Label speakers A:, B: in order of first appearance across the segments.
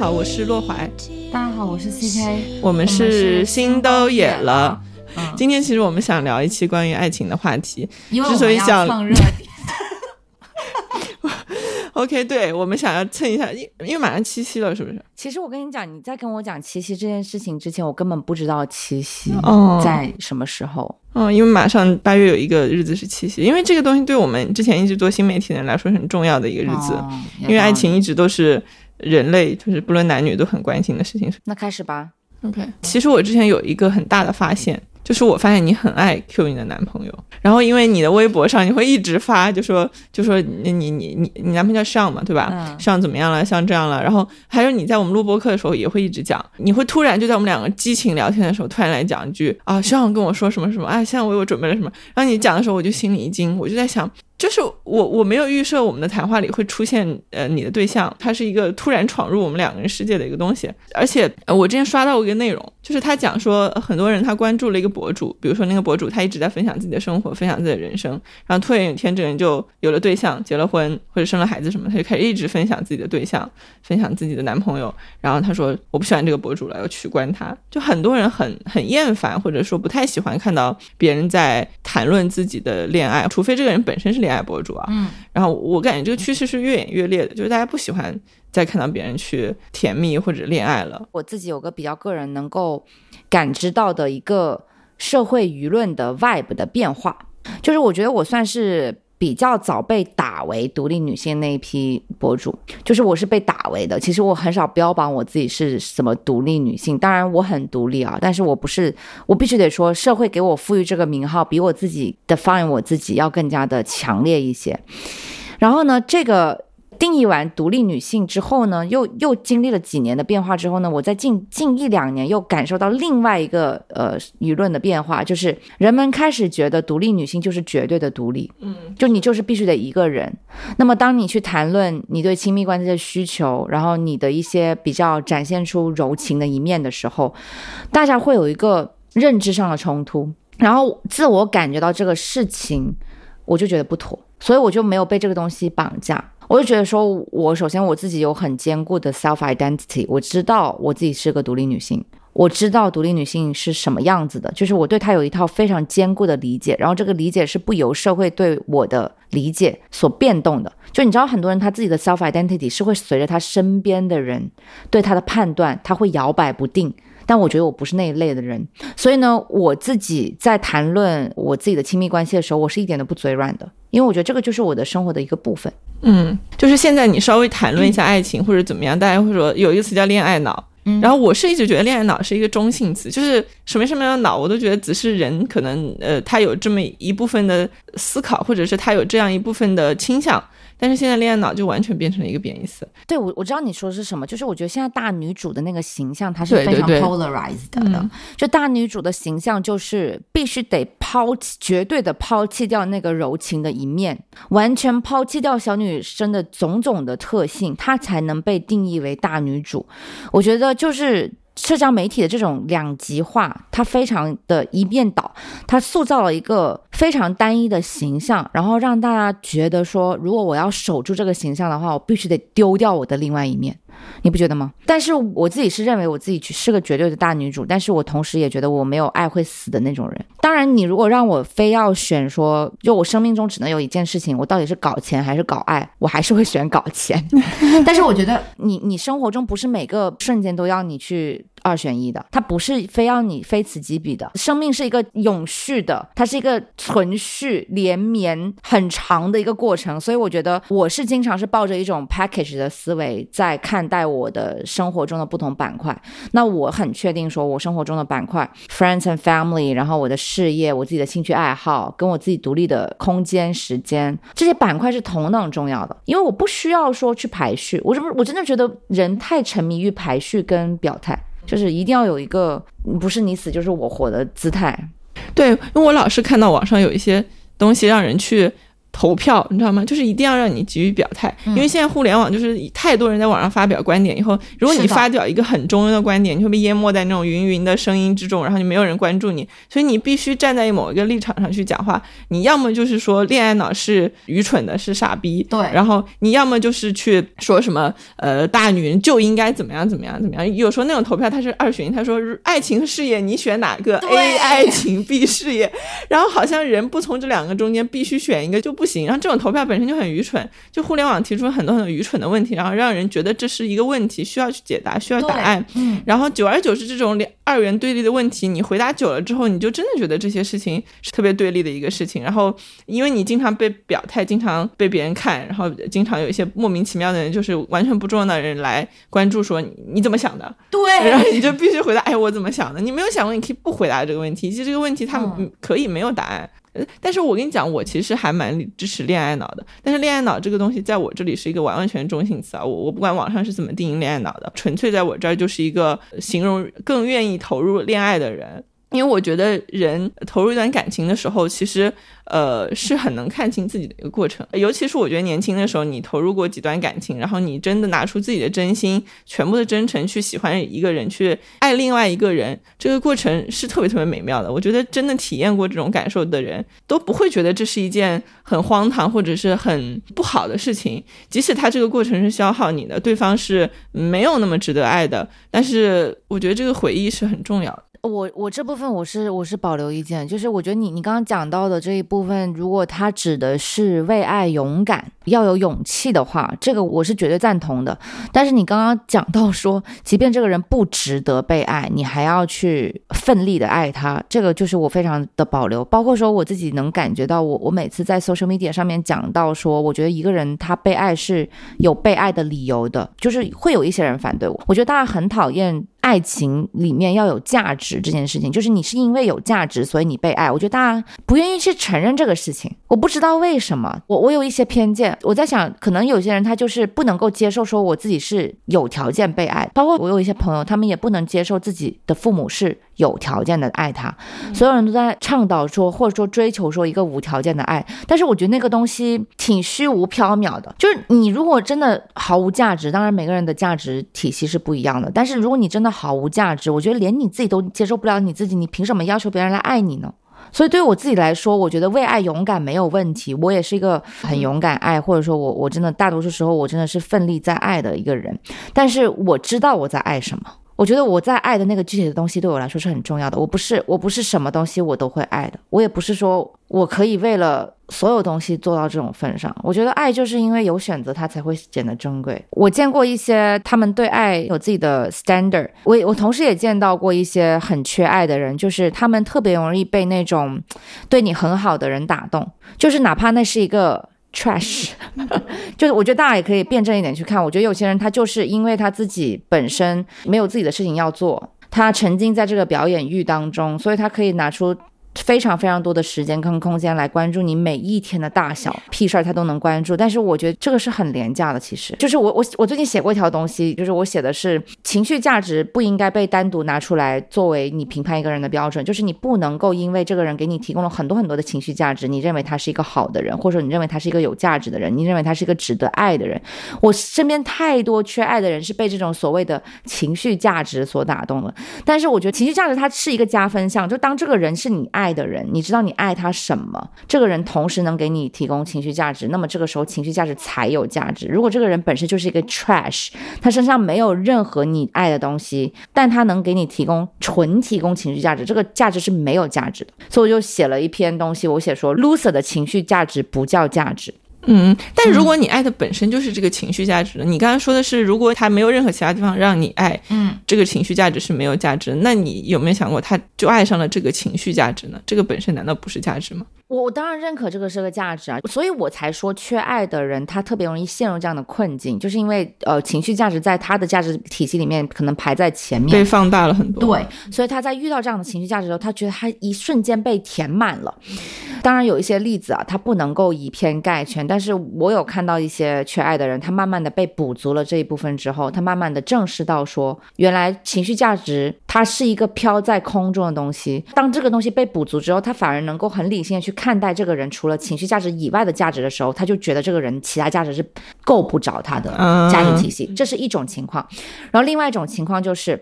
A: 好，我是洛怀。
B: 大家好，我是 CK。
A: 我们是心都野了。
B: 嗯，
A: 今天其实我们想聊一期关于爱情的话题。之所以想
B: 蹭热点，
A: OK，对我们想要蹭一下，因因为马上七夕了，是不是？
B: 其实我跟你讲，你在跟我讲七夕这件事情之前，我根本不知道七夕
A: 哦
B: 在什么时候。
A: 嗯，因为马上八月有一个日子是七夕，因为这个东西对我们之前一直做新媒体的人来说是很重要的一个日子，
B: 哦
A: 因为爱情一直都是人类就是不论男女都很关心的事情。
B: 那开始吧。
A: OK，其实我之前有一个很大的发现，就是我发现你很爱 Q 你的男朋友，然后因为你的微博上你会一直发，就说就说你你你你你男朋友叫上嘛，对吧？
B: 嗯
A: 上怎么样了？像这样了，然后还有你在我们录播课的时候也会一直讲，你会突然就在我们两个激情聊天的时候，突然来讲一句啊，上跟我说什么什么，哎，向为我准备了什么，然后你讲的时候我就心里一惊，我就在想。就是我我没有预设我们的谈话里会出现呃你的对象，他是一个突然闯入我们两个人世界的一个东西，而且、呃我之前刷到过一个内容，就是他讲说很多人他关注了一个博主，比如说那个博主他一直在分享自己的生活，分享自己的人生，然后突然有一天这个人就有了对象，结了婚或者生了孩子什么，他就开始一直分享自己的对象，分享自己的男朋友，然后他说我不喜欢这个博主了，要取关他，就很多人很很厌烦或者说不太喜欢看到别人在谈论自己的恋爱，除非这个人本身是恋爱博主啊，
B: 嗯，
A: 然后我感觉这个趋势是越演越烈的，就是大家不喜欢再看到别人去甜蜜或者恋爱了。
B: 我自己有个比较个人能够感知到的一个社会舆论的 vibe 的变化，就是我觉得我算是比较早被打为独立女性那一批博主，就是我是被打为的。其实我很少标榜我自己是什么独立女性，当然我很独立啊，但是我不是，我必须得说，社会给我赋予这个名号，比我自己 define 我自己要更加的强烈一些。然后呢，这个定义完独立女性之后呢，又又经历了几年的变化之后呢，我在近近一两年又感受到另外一个呃舆论的变化，就是人们开始觉得独立女性就是绝对的独立，
A: 嗯，
B: 就你就是必须得一个人。那么当你去谈论你对亲密关系的需求，然后你的一些比较展现出柔情的一面的时候，大家会有一个认知上的冲突，然后自我感觉到这个事情，我就觉得不妥，所以我就没有被这个东西绑架。我就觉得说，我首先我自己有很坚固的 self identity，我知道我自己是个独立女性，我知道独立女性是什么样子的，就是我对她有一套非常坚固的理解，然后这个理解是不由社会对我的理解所变动的。就你知道，很多人他自己的 self identity 是会随着他身边的人对他的判断，他会摇摆不定。但我觉得我不是那一类的人，所以呢，我自己在谈论我自己的亲密关系的时候，我是一点都不嘴软的，因为我觉得这个就是我的生活的一个部分。
A: 嗯，就是现在你稍微谈论一下爱情或者怎么样，大家会说有一个词叫恋爱脑。
B: 嗯
A: 然后我是一直觉得恋爱脑是一个中性词，就是什么什么样的脑，我都觉得只是人可能呃他有这么一部分的思考，或者是他有这样一部分的倾向。但是现在恋爱脑就完全变成了一个贬义词。
B: 对我我知道你说的是什么，就是我觉得现在大女主的那个形象，它是非常
A: 对对对
B: polarized 的。
A: 嗯
B: 就大女主的形象，就是必须得抛弃，绝对的抛弃掉那个柔情的一面，完全抛弃掉小女生的种种的特性，她才能被定义为大女主。我觉得就是。社交媒体的这种两极化，它非常的一面倒，它塑造了一个非常单一的形象，然后让大家觉得说，如果我要守住这个形象的话，我必须得丢掉我的另外一面。你不觉得吗？但是我自己是认为我自己是个绝对的大女主，但是我同时也觉得我没有爱会死的那种人。当然，你如果让我非要选说，就我生命中只能有一件事情，我到底是搞钱还是搞爱，我还是会选搞钱。但是我觉得你你生活中不是每个瞬间都要你去二选一的，它不是非要你非此即彼的。生命是一个永续的，它是一个存续连绵很长的一个过程，所以我觉得我是经常是抱着一种 package 的思维在看待我的生活中的不同板块。那我很确定说，我生活中的板块 friends and family，然后我的事业、我自己的兴趣爱好，跟我自己独立的空间、时间，这些板块是同等重要的，因为我不需要说去排序。我是不是我真的觉得人太沉迷于排序跟表态，就是一定要有一个不是你死就是我活的姿态。
A: 对，因为我老是看到网上有一些东西让人去投票，你知道吗？就是一定要让你急于表态，因为现在互联网就是太多人在网上发表观点以后，如果你发表一个很中庸的观点，你会被淹没在那种芸芸的声音之中，然后就没有人关注你，所以你必须站在某一个立场上去讲话。你要么就是说恋爱脑是愚蠢的，是傻逼，
B: 对，
A: 然后你要么就是去说什么呃大女人就应该怎么样怎么样怎么样。有时候那种投票它是二选一，他说爱情和事业你选哪个？A 爱情 B 事业，然后好像人不从这两个中间必须选一个就。不行，然后这种投票本身就很愚蠢，就互联网提出了很多很多愚蠢的问题，然后让人觉得这是一个问题，需要去解答，需要答案。嗯，然后久而久之，这种两二元对立的问题，你回答久了之后，你就真的觉得这些事情是特别对立的一个事情。然后，因为你经常被表态，经常被别人看，然后经常有一些莫名其妙的人，就是完全不重要的人来关注，说你怎么想的？
B: 对，
A: 然后你就必须回答，哎，我怎么想的？你没有想过，你可以不回答这个问题。其实这个问题，它可以没有答案。但是我跟你讲，我其实还蛮支持恋爱脑的。但是恋爱脑这个东西，在我这里是一个完完全中性词啊。我我不管网上是怎么定义恋爱脑的，纯粹在我这儿就是一个形容更愿意投入恋爱的人。因为我觉得人投入一段感情的时候，其实。呃，是很能看清自己的一个过程，尤其是我觉得年轻的时候，你投入过几段感情，然后你真的拿出自己的真心、全部的真诚去喜欢一个人，去爱另外一个人，这个过程是特别特别美妙的。我觉得真的体验过这种感受的人，都不会觉得这是一件很荒唐或者是很不好的事情，即使他这个过程是消耗你的，对方是没有那么值得爱的，但是我觉得这个回忆是很重要的。
B: 我我这部分我是我是保留意见，就是我觉得你你刚刚讲到的这一部分，如果他指的是为爱勇敢，要有勇气的话，这个我是绝对赞同的。但是你刚刚讲到说，即便这个人不值得被爱，你还要去奋力的爱他，这个就是我非常的保留。包括说我自己能感觉到，我我每次在 social media 上面讲到说，我觉得一个人他被爱是有被爱的理由的，就是会有一些人反对我。我觉得大家很讨厌。爱情里面要有价值这件事情，就是你是因为有价值，所以你被爱。我觉得大家不愿意去承认这个事情，我不知道为什么。我我有一些偏见，我在想，可能有些人他就是不能够接受说我自己是有条件被爱，包括我有一些朋友，他们也不能接受自己的父母是。有条件的爱他，所有人都在倡导说，或者说追求说一个无条件的爱，但是我觉得那个东西挺虚无缥缈的。就是你如果真的毫无价值，当然每个人的价值体系是不一样的，但是如果你真的毫无价值，我觉得连你自己都接受不了你自己，你凭什么要求别人来爱你呢？所以对我自己来说，我觉得为爱勇敢没有问题，我也是一个很勇敢爱，或者说我我真的大多数时候我真的是奋力在爱的一个人，但是我知道我在爱什么。我觉得我在爱的那个具体的东西对我来说是很重要的。我不是我不是什么东西我都会爱的。我也不是说我可以为了所有东西做到这种份上。我觉得爱就是因为有选择，它才会显得珍贵。我见过一些他们对爱有自己的 standard。我我同时也见到过一些很缺爱的人，就是他们特别容易被那种对你很好的人打动，就是哪怕那是一个。Trash，就是我觉得大家也可以辩证一点去看。我觉得有些人他就是因为他自己本身没有自己的事情要做，他沉浸在这个表演欲当中，所以他可以拿出。非常非常多的时间跟空间来关注你每一天的大小 屁事儿，他都能关注。但是我觉得这个是很廉价的。其实就是我我我最近写过一条东西，就是我写的是情绪价值不应该被单独拿出来作为你评判一个人的标准。就是你不能够因为这个人给你提供了很多很多的情绪价值，你认为他是一个好的人，或者说你认为他是一个有价值的人，你认为他是一个值得爱的人。我身边太多缺爱的人是被这种所谓的情绪价值所打动了。但是我觉得情绪价值它是一个加分项，就当这个人是你爱。爱的人，你知道你爱他什么？这个人同时能给你提供情绪价值，那么这个时候情绪价值才有价值。如果这个人本身就是一个 trash，他身上没有任何你爱的东西，但他能给你提供纯提供情绪价值，这个价值是没有价值的。所以我就写了一篇东西，我写说 loser 的情绪价值不叫价值。
A: 嗯，但如果你爱的本身就是这个情绪价值，你刚刚说的是，如果他没有任何其他地方让你爱，
B: 嗯，
A: 这个情绪价值是没有价值，那你有没有想过，他就爱上了这个情绪价值呢？这个本身难道不是价值吗？
B: 我我当然认可这个是个价值啊，所以我才说缺爱的人他特别容易陷入这样的困境，就是因为呃情绪价值在他的价值体系里面可能排在前面，
A: 被放大了很多。
B: 对，所以他在遇到这样的情绪价值的时候，他觉得他一瞬间被填满了。当然有一些例子啊，他不能够以偏概全。但是我有看到一些缺爱的人，他慢慢的被补足了这一部分之后，他慢慢的正视到说，原来情绪价值它是一个飘在空中的东西。当这个东西被补足之后，他反而能够很理性的去看待这个人除了情绪价值以外的价值的时候，他就觉得这个人其他价值是够不着他的价值体系，这是一种情况。然后另外一种情况就是，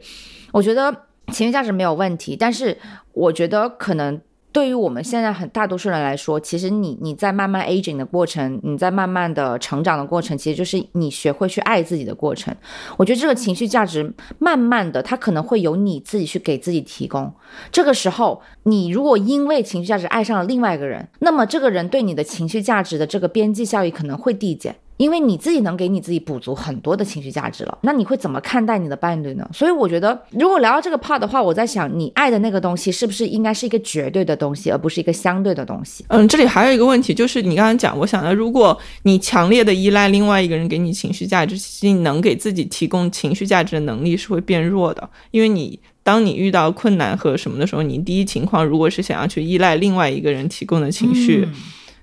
B: 我觉得情绪价值没有问题，但是我觉得可能。对于我们现在很大多数人来说，其实你你在慢慢 aging 的过程，你在慢慢的成长的过程，其实就是你学会去爱自己的过程。我觉得这个情绪价值，慢慢的，它可能会由你自己去给自己提供。这个时候，你如果因为情绪价值爱上了另外一个人，那么这个人对你的情绪价值的这个边际效益可能会递减。因为你自己能给你自己补足很多的情绪价值了，那你会怎么看待你的伴侣呢？所以我觉得，如果聊到这个 part 的话，我在想，你爱的那个东西是不是应该是一个绝对的东西，而不是一个相对的东西？
A: 嗯，这里还有一个问题，就是你刚刚讲，我想到，如果你强烈的依赖另外一个人给你情绪价值，其实你能给自己提供情绪价值的能力是会变弱的，因为你当你遇到困难和什么的时候，你第一情况如果是想要去依赖另外一个人提供的情绪。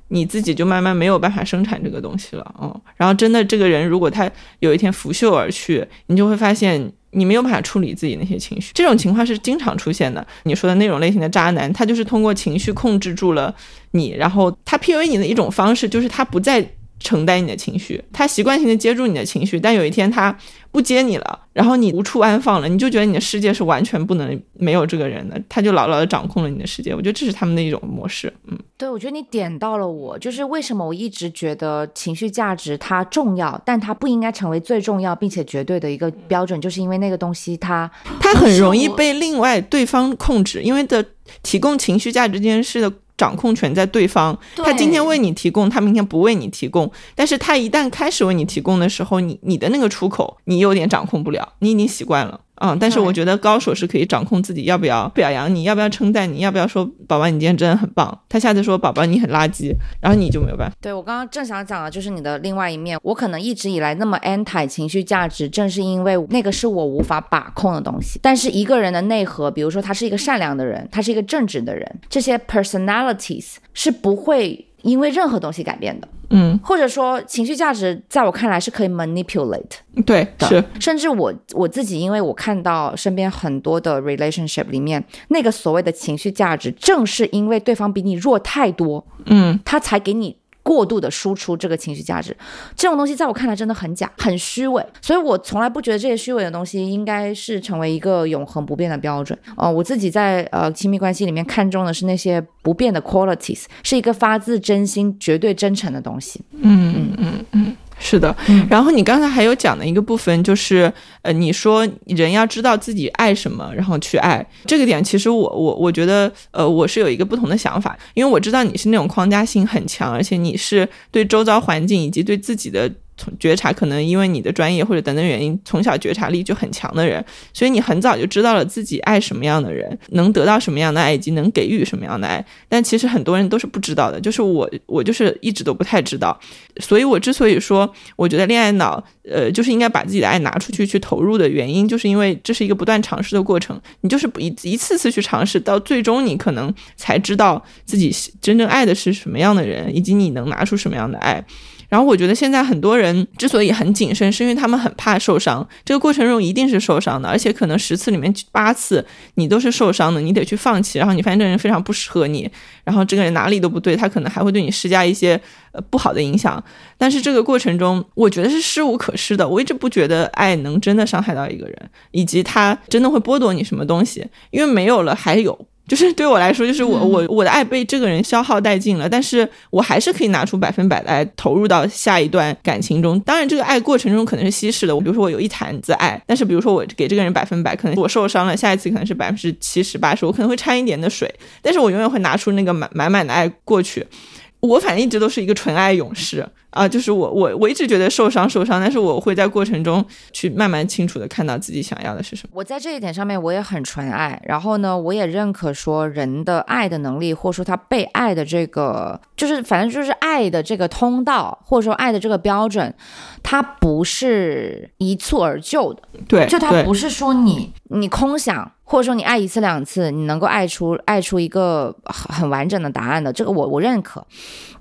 A: 你自己就慢慢没有办法生产这个东西了，嗯，然后真的这个人如果他有一天拂袖而去，你就会发现你没有办法处理自己那些情绪，这种情况是经常出现的。你说的那种类型的渣男，他就是通过情绪控制住了你，然后他 PUA 你的一种方式就是他不再。承担你的情绪，他习惯性的接住你的情绪，但有一天他不接你了，然后你无处安放了，你就觉得你的世界是完全不能没有这个人的，他就牢牢的掌控了你的世界。我觉得这是他们的一种模式。嗯，
B: 对，我觉得你点到了我，就是为什么我一直觉得情绪价值它重要，但它不应该成为最重要并且绝对的一个标准，就是因为那个东西它
A: 它很容易被另外对方控制，因为的提供情绪价值这件事的。掌控权在对方，他今天为你提供，他明天不为你提供。但是他一旦开始为你提供的时候，你你的那个出口，你有点掌控不了，你已经习惯了。嗯，但是我觉得高手是可以掌控自己要不要表扬你，要不要称赞你，要不要说宝宝你今天真的很棒。他下次说宝宝你很垃圾，然后你就没有办法。
B: 对我刚刚正想讲的就是你的另外一面。我可能一直以来那么 anti 情绪价值，正是因为那个是我无法把控的东西。但是一个人的内核，比如说他是一个善良的人，他是一个正直的人，这些 personalities 是不会。因为任何东西改变的，
A: 嗯，
B: 或者说情绪价值，在我看来是可以 manipulate，
A: 对，是，
B: 甚至我我自己，因为我看到身边很多的 relationship 里面，那个所谓的情绪价值，正是因为对方比你弱太多，
A: 嗯，
B: 他才给你。过度的输出这个情绪价值，这种东西在我看来真的很假，很虚伪，所以我从来不觉得这些虚伪的东西应该是成为一个永恒不变的标准。哦，我自己在呃亲密关系里面看重的是那些不变的 qualities，是一个发自真心、绝对真诚的东西。
A: 嗯嗯嗯嗯。是的，然后你刚才还有讲的一个部分就是，呃，你说人要知道自己爱什么，然后去爱这个点，其实我我我觉得，呃，我是有一个不同的想法，因为我知道你是那种框架性很强，而且你是对周遭环境以及对自己的。从觉察可能因为你的专业或者等等原因，从小觉察力就很强的人，所以你很早就知道了自己爱什么样的人，能得到什么样的爱，以及能给予什么样的爱。但其实很多人都是不知道的，就是我，我就是一直都不太知道。所以我之所以说，我觉得恋爱脑，呃，就是应该把自己的爱拿出去去投入的原因，就是因为这是一个不断尝试的过程。你就是一一次次去尝试，到最终你可能才知道自己真正爱的是什么样的人，以及你能拿出什么样的爱。然后我觉得现在很多人之所以很谨慎，是因为他们很怕受伤。这个过程中一定是受伤的，而且可能十次里面八次你都是受伤的，你得去放弃。然后你发现这个人非常不适合你，然后这个人哪里都不对，他可能还会对你施加一些呃不好的影响。但是这个过程中，我觉得是失无可失的。我一直不觉得爱能真的伤害到一个人，以及他真的会剥夺你什么东西，因为没有了还有。就是对我来说，就是我我我的爱被这个人消耗殆尽了，但是我还是可以拿出百分百的爱投入到下一段感情中。当然，这个爱过程中可能是稀释的。我比如说我有一坛子爱，但是比如说我给这个人百分百，可能我受伤了，下一次可能是百分之七十八十，我可能会掺一点的水，但是我永远会拿出那个满满满的爱过去。我反正一直都是一个纯爱勇士啊，就是我我我一直觉得受伤受伤，但是我会在过程中去慢慢清楚的看到自己想要的是什么。
B: 我在这一点上面我也很纯爱，然后呢，我也认可说人的爱的能力，或者说他被爱的这个，就是反正就是爱的这个通道，或者说爱的这个标准，它不是一蹴而就的。
A: 对，
B: 就它不是说你你空想。或者说你爱一次两次，你能够爱出爱出一个很很完整的答案的，这个我我认可。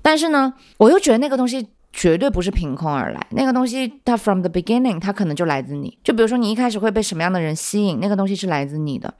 B: 但是呢，我又觉得那个东西绝对不是凭空而来，那个东西它 from the beginning 它可能就来自你。就比如说你一开始会被什么样的人吸引，那个东西是来自你的，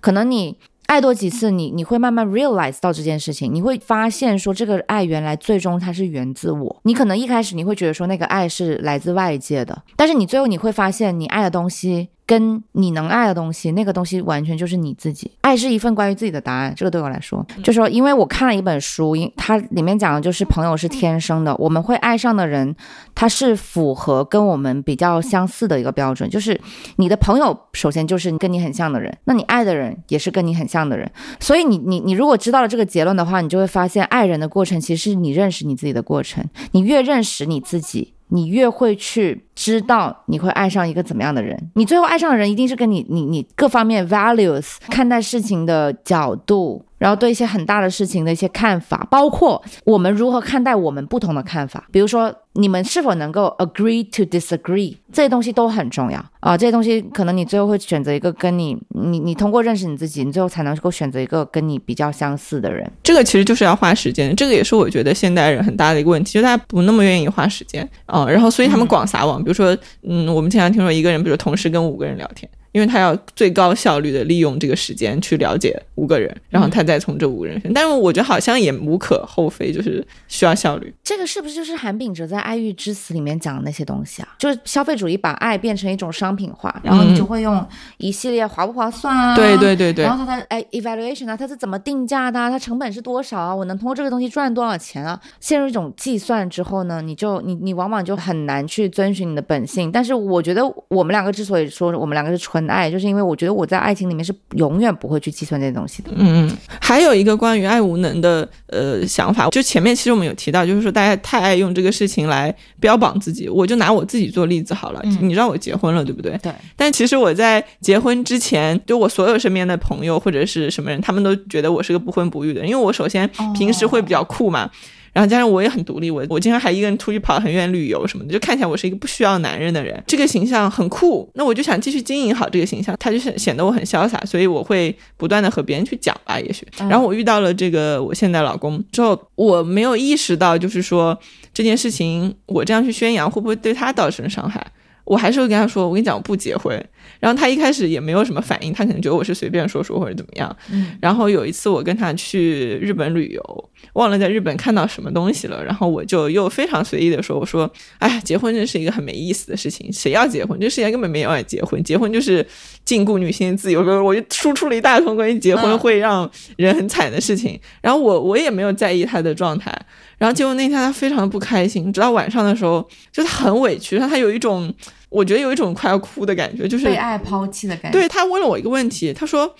B: 可能你。爱多几次，你你会慢慢 realize 到这件事情，你会发现说这个爱原来最终它是源自我。你可能一开始你会觉得说那个爱是来自外界的，但是你最后你会发现你爱的东西。跟你能爱的东西，那个东西完全就是你自己。爱是一份关于自己的答案，这个对我来说，就说，因为我看了一本书，因它里面讲的就是朋友是天生的，我们会爱上的人，他是符合跟我们比较相似的一个标准，就是你的朋友首先就是跟你很像的人，那你爱的人也是跟你很像的人，所以你你你如果知道了这个结论的话，你就会发现爱人的过程其实是你认识你自己的过程，你越认识你自己。你越会去知道你会爱上一个怎么样的人，你最后爱上的人一定是跟你你你各方面 values 看待事情的角度。然后对一些很大的事情的一些看法，包括我们如何看待我们不同的看法，比如说你们是否能够 agree to disagree，这些东西都很重要啊。这些东西可能你最后会选择一个跟你你你通过认识你自己，你最后才能够选择一个跟你比较相似的人。
A: 这个其实就是要花时间，这个也是我觉得现代人很大的一个问题，就大家不那么愿意花时间啊。然后所以他们广撒网，比如说嗯，我们经常听说一个人，比如同时跟五个人聊天。因为他要最高效率的利用这个时间去了解五个人，然后他再从这五个人选。但是我觉得好像也无可厚非，就是需要效率。
B: 这个是不是就是韩炳哲在《爱欲之死》里面讲的那些东西啊？就是消费主义把爱变成一种商品化，然后你就会用一系列划不划算啊？
A: 对对对对。
B: 然后他的哎 evaluation 啊，它是怎么定价的？啊它成本是多少啊？我能通过这个东西赚多少钱啊？陷入一种计算之后呢，你就你你往往就很难去遵循你的本性。但是我觉得我们两个之所以说我们两个是纯爱，就是因为我觉得我在爱情里面是永远不会去计算这些东西的。
A: 嗯嗯，还有一个关于爱无能的呃想法，就前面其实我们有提到，就是说大家太爱用这个事情来标榜自己。我就拿我自己做例子好了，你知道我结婚了，对不对？
B: 对。
A: 但其实我在结婚之前，就我所有身边的朋友或者是什么人，他们都觉得我是个不婚不育的，因为我首先平时会比较酷嘛。然后加上我也很独立，我我经常还一个人出去跑很远旅游什么的，就看起来我是一个不需要男人的人，这个形象很酷。那我就想继续经营好这个形象，他就显显得我很潇洒，所以我会不断的和别人去讲吧，也许。然后我遇到了这个我现在老公之后，我没有意识到，就是说这件事情我这样去宣扬会不会对他造成伤害。我还是会跟他说，我跟你讲，我不结婚。然后他一开始也没有什么反应，他可能觉得我是随便说说或者怎么样。
B: 嗯。
A: 然后有一次我跟他去日本旅游，忘了在日本看到什么东西了，然后我就又非常随意的说，我说，哎，结婚真是一个很没意思的事情，谁要结婚？这世界根本没有爱结婚，结婚就是禁锢女性自由。我就输出了一大通关于结婚会让人很惨的事情。然后我我也没有在意他的状态。然后结果那天他非常的不开心，直到晚上的时候，就他很委屈，他他有一种。我觉得有一种快要哭的感觉，就是
B: 被爱抛弃的感觉。
A: 对他问了我一个问题，他说：“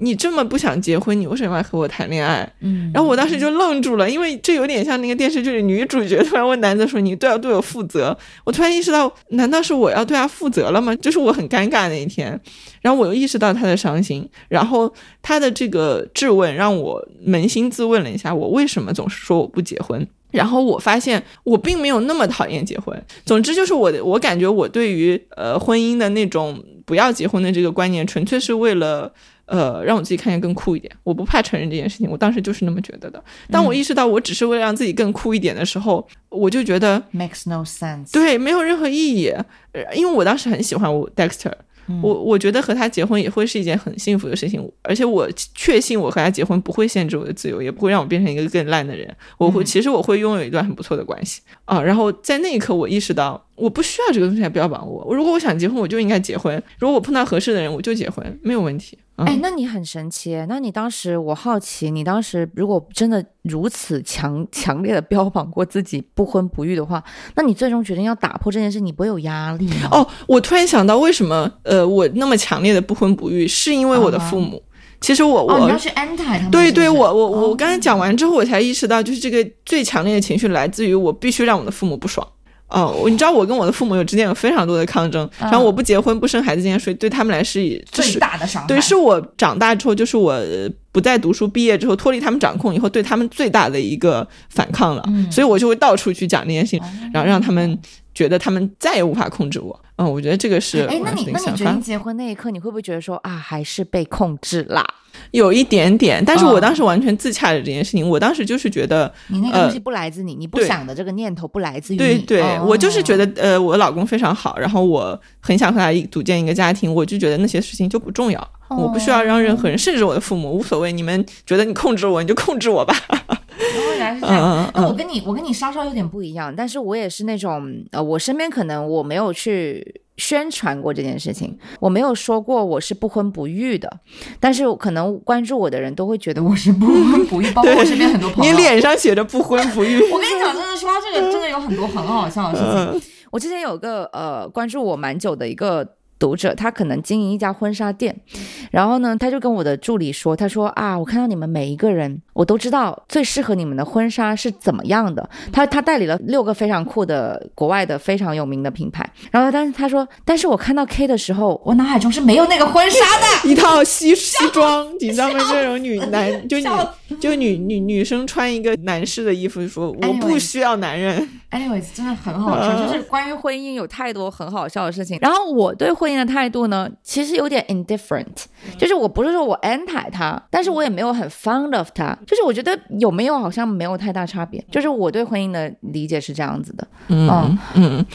A: 你这么不想结婚，你为什么要和我谈恋爱？”
B: 嗯，
A: 然后我当时就愣住了，因为这有点像那个电视剧里女主角突然问男的说：“你都要对我负责。”我突然意识到，难道是我要对他负责了吗？就是我很尴尬那一天。然后我又意识到他的伤心，然后他的这个质问让我扪心自问了一下：我为什么总是说我不结婚？然后我发现我并没有那么讨厌结婚。总之就是我，我感觉我对于呃婚姻的那种不要结婚的这个观念，纯粹是为了呃让我自己看起来更酷一点。我不怕承认这件事情，我当时就是那么觉得的。当我意识到我只是为了让自己更酷一点的时候，我就觉得
B: makes no sense。
A: 对，没有任何意义。因为我当时很喜欢我 Dexter。我我觉得和他结婚也会是一件很幸福的事情，而且我确信我和他结婚不会限制我的自由，也不会让我变成一个更烂的人。我会其实我会拥有一段很不错的关系啊。然后在那一刻，我意识到我不需要这个东西来标榜我。如果我想结婚，我就应该结婚；如果我碰到合适的人，我就结婚，没有问题。
B: 哎，那你很神奇。那你当时，我好奇，你当时如果真的如此强强烈的标榜过自己不婚不育的话，那你最终决定要打破这件事，你不会有压力吗？
A: 哦，我突然想到，为什么呃，我那么强烈的不婚不育，是因为我的父母。其实我我
B: 要去安泰他们。
A: 对对，我我我刚才讲完之后，我才意识到，就是这个最强烈的情绪来自于我必须让我的父母不爽。哦，你知道我跟我的父母有之间有非常多的抗争，然后我不结婚不生孩子这件事对他们来是
B: 最大的伤害。
A: 对，是我长大之后，就是我不不再读书，毕业之后脱离他们掌控以后，对他们最大的一个反抗了。所以我就会到处去讲这件事情，然后让他们觉得他们再也无法控制我。嗯，我觉得这个是
B: 哎，那你那
A: 你
B: 决定结婚那一刻，你会不会觉得说啊，还是被控制啦？
A: 有一点点，但是我当时完全自洽的这件事情，我当时就是觉得
B: 你那个东西不来自你，你不想的这个念头不来自于你。
A: 对对，我就是觉得呃，我老公非常好，然后我很想和他组建一个家庭，我就觉得那些事情就不重要，我不需要让任何人，甚至我的父母无所谓，你们觉得你控制我，你就控制我吧。
B: 原来是这样，那我跟你我跟你稍稍有点不一样，但是我也是那种呃，我身边可能我没有去。宣传过这件事情，我没有说过我是不婚不育的，但是可能关注我的人都会觉得我是不婚不育，包括我身边很多朋友。
A: 你脸上写着不婚不育。
B: 我跟你讲，真的说到这个真的有很多很好笑的事情。我之前有个呃关注我蛮久的一个。读者他可能经营一家婚纱店，然后呢，他就跟我的助理说：“他说啊，我看到你们每一个人，我都知道最适合你们的婚纱是怎么样的。他他代理了六个非常酷的国外的非常有名的品牌。然后，但是他说，但是我看到 K 的时候，我脑海中是没有那个婚纱的，
A: 一套西西装，你知道吗？这种女男就女就女女女生穿一个男士的衣服，说我不需要男人。”
B: Anyways，真的很好笑，就是关于婚姻有太多很好笑的事情。然后我对婚姻的态度呢，其实有点 indifferent，就是我不是说我 anti 他，但是我也没有很 fond of 他，就是我觉得有没有好像没有太大差别。就是我对婚姻的理解是这样子的。
A: 嗯嗯。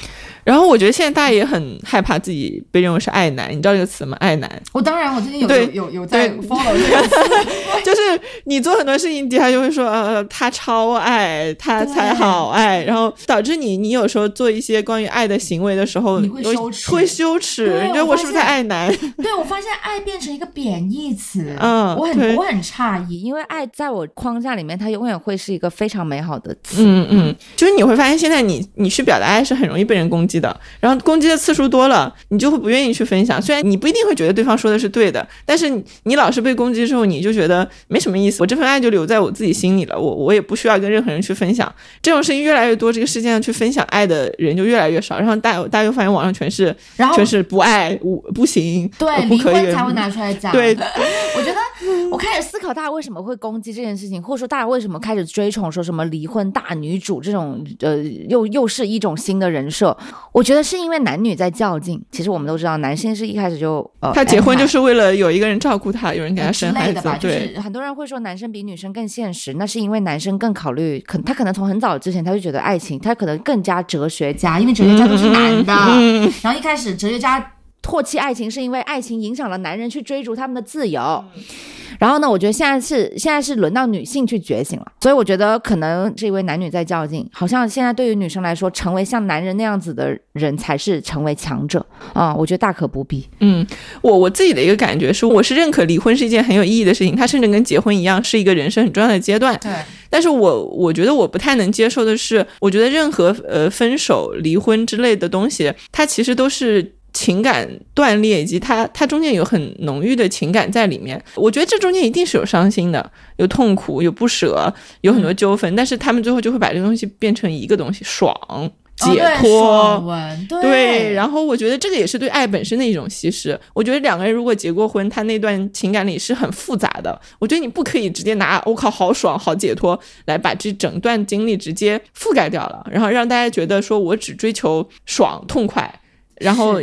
A: 然后我觉得现在大家也很害怕自己被认为是爱男，你知道这个词吗？爱男。
B: 我当然，我最近有有有在 follow 这个词，
A: 就是你做很多事情底下就会说，呃，他超爱，他才好爱，然后。导致你，你有时候做一些关于爱的行为的时候，
B: 你会羞耻，
A: 会羞耻。你觉得我是不是在爱男？
B: 对，我发现爱变成一个贬义词。嗯，我很我很诧异，因为爱在我框架里面，它永远会是一个非常美好的词。
A: 嗯嗯，就是你会发现，现在你你去表达爱是很容易被人攻击的，然后攻击的次数多了，你就会不愿意去分享。虽然你不一定会觉得对方说的是对的，但是你老是被攻击之后，你就觉得没什么意思。我这份爱就留在我自己心里了，我我也不需要跟任何人去分享。这种事情越来越多，这个世界上去分享。爱的人就越来越少，然后大大家又发现网上全是，
B: 然后
A: 全是不爱，我不行，
B: 对，
A: 离婚
B: 才会拿出来讲。
A: 对，
B: 我觉得我开始思考，大家为什么会攻击这件事情，或者说大家为什么开始追崇说什么离婚大女主这种，呃，又又是一种新的人设。我觉得是因为男女在较劲。其实我们都知道，男性是一开始就，呃，
A: 他结婚就是为了有一个人照顾他，有人给他生孩子，
B: 对。很多人会说男生比女生更现实，那是因为男生更考虑，可他可能从很早之前他就觉得爱情，他可能更加。哲学家，因为哲学家都是男的，然后一开始哲学家唾弃爱情，是因为爱情影响了男人去追逐他们的自由。然后呢，我觉得现在是现在是轮到女性去觉醒了，所以我觉得可能是因为男女在较劲，好像现在对于女生来说，成为像男人那样子的人才是成为强者啊。我觉得大可不必。
A: 嗯，我我自己的一个感觉是，我是认可离婚是一件很有意义的事情，它甚至跟结婚一样，是一个人生很重要的阶段。
B: 对。
A: 但是我我觉得我不太能接受的是，我觉得任何呃分手、离婚之类的东西，它其实都是情感断裂，以及他他中间有很浓郁的情感在里面。我觉得这中间一定是有伤心的，有痛苦，有不舍，有很多纠纷。但是他们最后就会把这个东西变成一个东西，爽。解脱，
B: 对，
A: 然后我觉得这个也是对爱本身的一种稀释。我觉得两个人如果结过婚，他那段情感里是很复杂的。我觉得你不可以直接拿“我靠，好爽，好解脱”来把这整段经历直接覆盖掉了，然后让大家觉得说我只追求爽痛快，然后。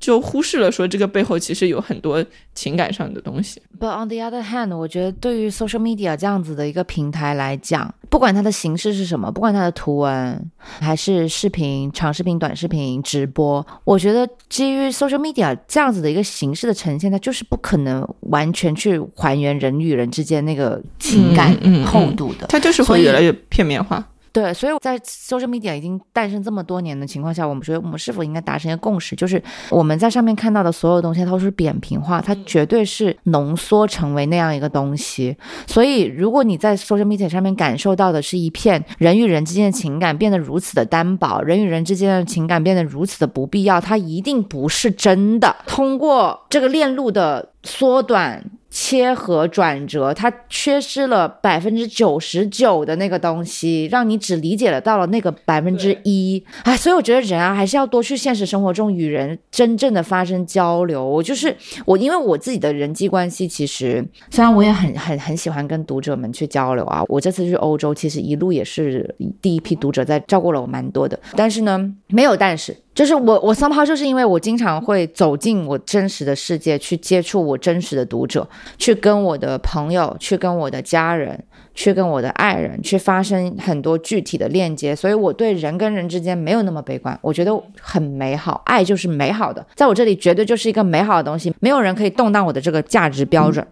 A: 就忽视了说这个背后其实有很多情感上的东西。
B: But on the other hand，我觉得对于 social media 这样子的一个平台来讲，不管它的形式是什么，不管它的图文还是视频、长视频、短视频、直播，我觉得基于 social media 这样子的一个形式的呈现，它就是不可能完全去还原人与人之间那个情感厚度的，
A: 它就是会越来越片面化。
B: 对，所以在 social media 已经诞生这么多年的情况下，我们觉得我们是否应该达成一个共识，就是我们在上面看到的所有东西，它都是扁平化，它绝对是浓缩成为那样一个东西。所以，如果你在 social media 上面感受到的是一片人与人之间的情感变得如此的单薄，人与人之间的情感变得如此的不必要，它一定不是真的。通过这个链路的缩短。切合转折，它缺失了百分之九十九的那个东西，让你只理解了到了那个百分之一。哎，所以我觉得人啊，还是要多去现实生活中与人真正的发生交流。我就是我，因为我自己的人际关系，其实虽然我也很很很喜欢跟读者们去交流啊，我这次去欧洲，其实一路也是第一批读者在照顾了我蛮多的，但是呢，没有但是。就是我，我 somehow 就是因为我经常会走进我真实的世界，去接触我真实的读者，去跟我的朋友，去跟我的家人，去跟我的爱人，去发生很多具体的链接，所以我对人跟人之间没有那么悲观，我觉得很美好，爱就是美好的，在我这里绝对就是一个美好的东西，没有人可以动荡我的这个价值标准。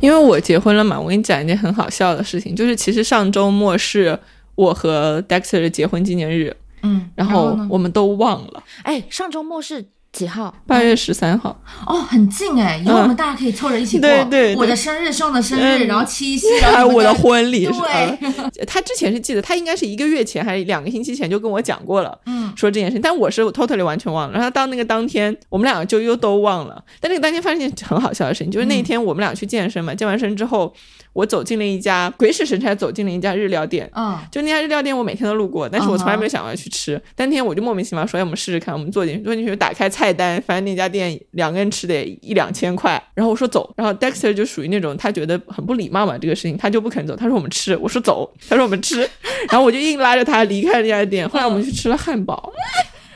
A: 因为我结婚了嘛，我跟你讲一件很好笑的事情，就是其实上周末是我和 Dexter 的结婚纪念日，
B: 嗯，
A: 然后我们都忘了。
B: 哎，上周末是。几号？
A: 八月十三号。
B: 哦，很近哎，以后我们大家可以凑着一起过。
A: 对对，
B: 我的生日，是我的生日，然后七夕，还
A: 有 我的婚礼。
B: 对，
A: 他之前是记得，他应该是一个月前还是两个星期前就跟我讲过了，
B: 嗯，
A: 说这件事情。但我是 totally 完全忘了。然后到那个当天，我们两个就又都忘了。但那个当天发生一件很好笑的事情，就是那一天我们俩去健身嘛，健完身之后。我走进了一家鬼使神差走进了一家日料店，
B: 嗯，
A: 就那家日料店我每天都路过，但是我从来没有想过要去吃。当天我就莫名其妙说，哎，我们试试看，我们坐进去，坐进去打开菜单，发现那家店两个人吃得一两千块。然后我说走，然后 Dexter 就属于那种他觉得很不礼貌嘛，这个事情他就不肯走，他说我们吃，我说走，他说我们吃，然后我就硬拉着他离开了那家店。后来我们去吃了汉堡，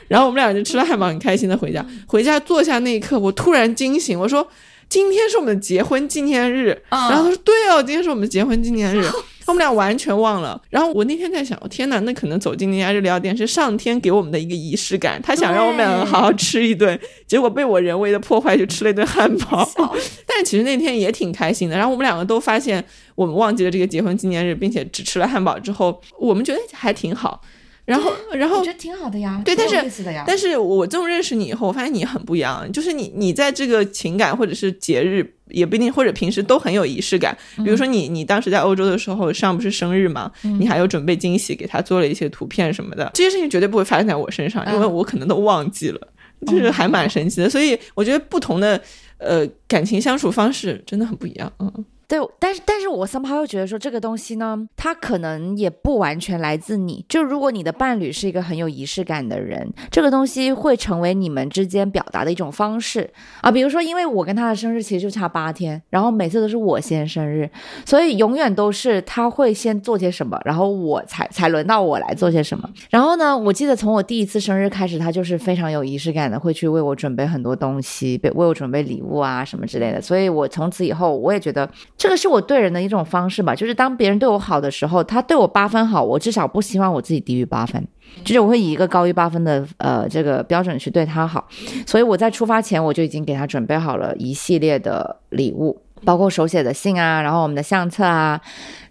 A: 然后我们俩就吃了汉堡，很开心的回家。回家坐下那一刻，我突然惊醒，我说。今天是我们的结婚纪念日，然后他说：“对哦，今天是我们的结婚纪念日。”我们俩完全忘了。然后我那天在想，天哪，那可能走进那家日料店是上天给我们的一个仪式感，他想让我们两个好好吃一顿，结果被我人为的破坏，就吃了一顿汉堡。但其实那天也挺开心的。然后我们两个都发现我们忘记了这个结婚纪念日，并且只吃了汉堡之后，我们觉得还挺好。然后，然后
B: 我觉得挺好的呀，
A: 对，但是，但是我这么认识你以后，我发现你很不一样，就是你，你在这个情感或者是节日，也不一定，或者平时都很有仪式感。比如说你，你当时在欧洲的时候，上不是生日嘛，你还有准备惊喜，给他做了一些图片什么的，这些事情绝对不会发生在我身上，因为我可能都忘记了，就是还蛮神奇的。所以我觉得不同的呃感情相处方式真的很不一样，嗯。
B: 对，但是但是我 somehow 又觉得说这个东西呢，它可能也不完全来自你。就如果你的伴侣是一个很有仪式感的人，这个东西会成为你们之间表达的一种方式啊。比如说，因为我跟他的生日其实就差八天，然后每次都是我先生日，所以永远都是他会先做些什么，然后我才才轮到我来做些什么。然后呢，我记得从我第一次生日开始，他就是非常有仪式感的，会去为我准备很多东西，为为我准备礼物啊什么之类的。所以我从此以后，我也觉得。这个是我对人的一种方式吧，就是当别人对我好的时候，他对我八分好，我至少不希望我自己低于八分，就是我会以一个高于八分的呃这个标准去对他好，所以我在出发前我就已经给他准备好了一系列的礼物，包括手写的信啊，然后我们的相册啊。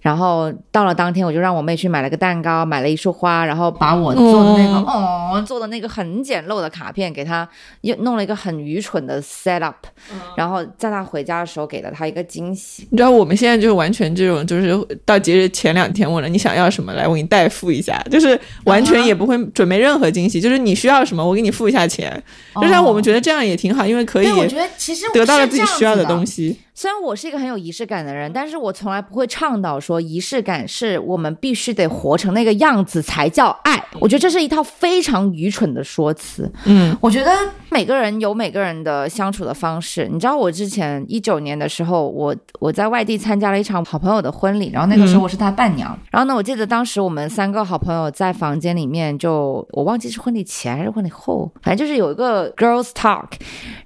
B: 然后到了当天，我就让我妹去买了个蛋糕，买了一束花，然后把我做的那个哦，做的那个很简陋的卡片给她，又弄了一个很愚蠢的 set up，然后在她回家的时候给了她一个惊喜。
A: 你知道我们现在就是完全这种，就是到节日前两天问了你想要什么，来我给你代付一下，就是完全也不会准备任何惊喜，就是你需要什么我给你付一下钱，就让我们觉得这样也挺好，因为可以
B: 我觉得其实
A: 得到了自己需要的东西。
B: 虽然我是一个很有仪式感的人，但是我从来不会倡导说仪式感是我们必须得活成那个样子才叫爱。我觉得这是一套非常愚蠢的说辞。
A: 嗯，
B: 我觉得每个人有每个人的相处的方式。你知道，我之前一九年的时候，我我在外地参加了一场好朋友的婚礼，然后那个时候我是他伴娘。然后呢，我记得当时我们三个好朋友在房间里面，就我忘记是婚礼前还是婚礼后，反正就是有一个 girls talk。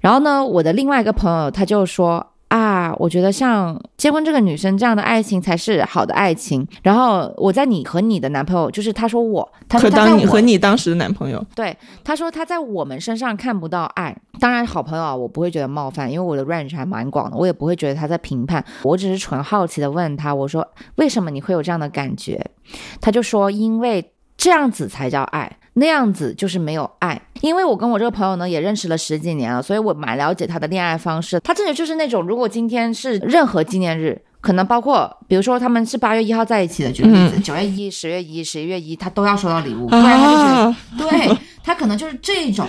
B: 然后呢，我的另外一个朋友他就说。啊，我觉得像结婚这个女生这样的爱情才是好的爱情。然后我在你和你的男朋友，就是他说我，他说他
A: 你和你当时的男朋友，
B: 对，他说他在我们身上看不到爱。当然，好朋友啊，我不会觉得冒犯，因为我的 range 还蛮广的，我也不会觉得他在评判。我只是纯好奇的问他，我说为什么你会有这样的感觉？他就说因为这样子才叫爱。那样子就是没有爱，因为我跟我这个朋友呢也认识了十几年了，所以我蛮了解他的恋爱方式。他真的就是那种，如果今天是任何纪念日，可能包括比如说他们是八月一号在一起的，举个例子，九月一、十月一、十一月一，他都要收到礼物，不然他就觉得，对他可能就是这种。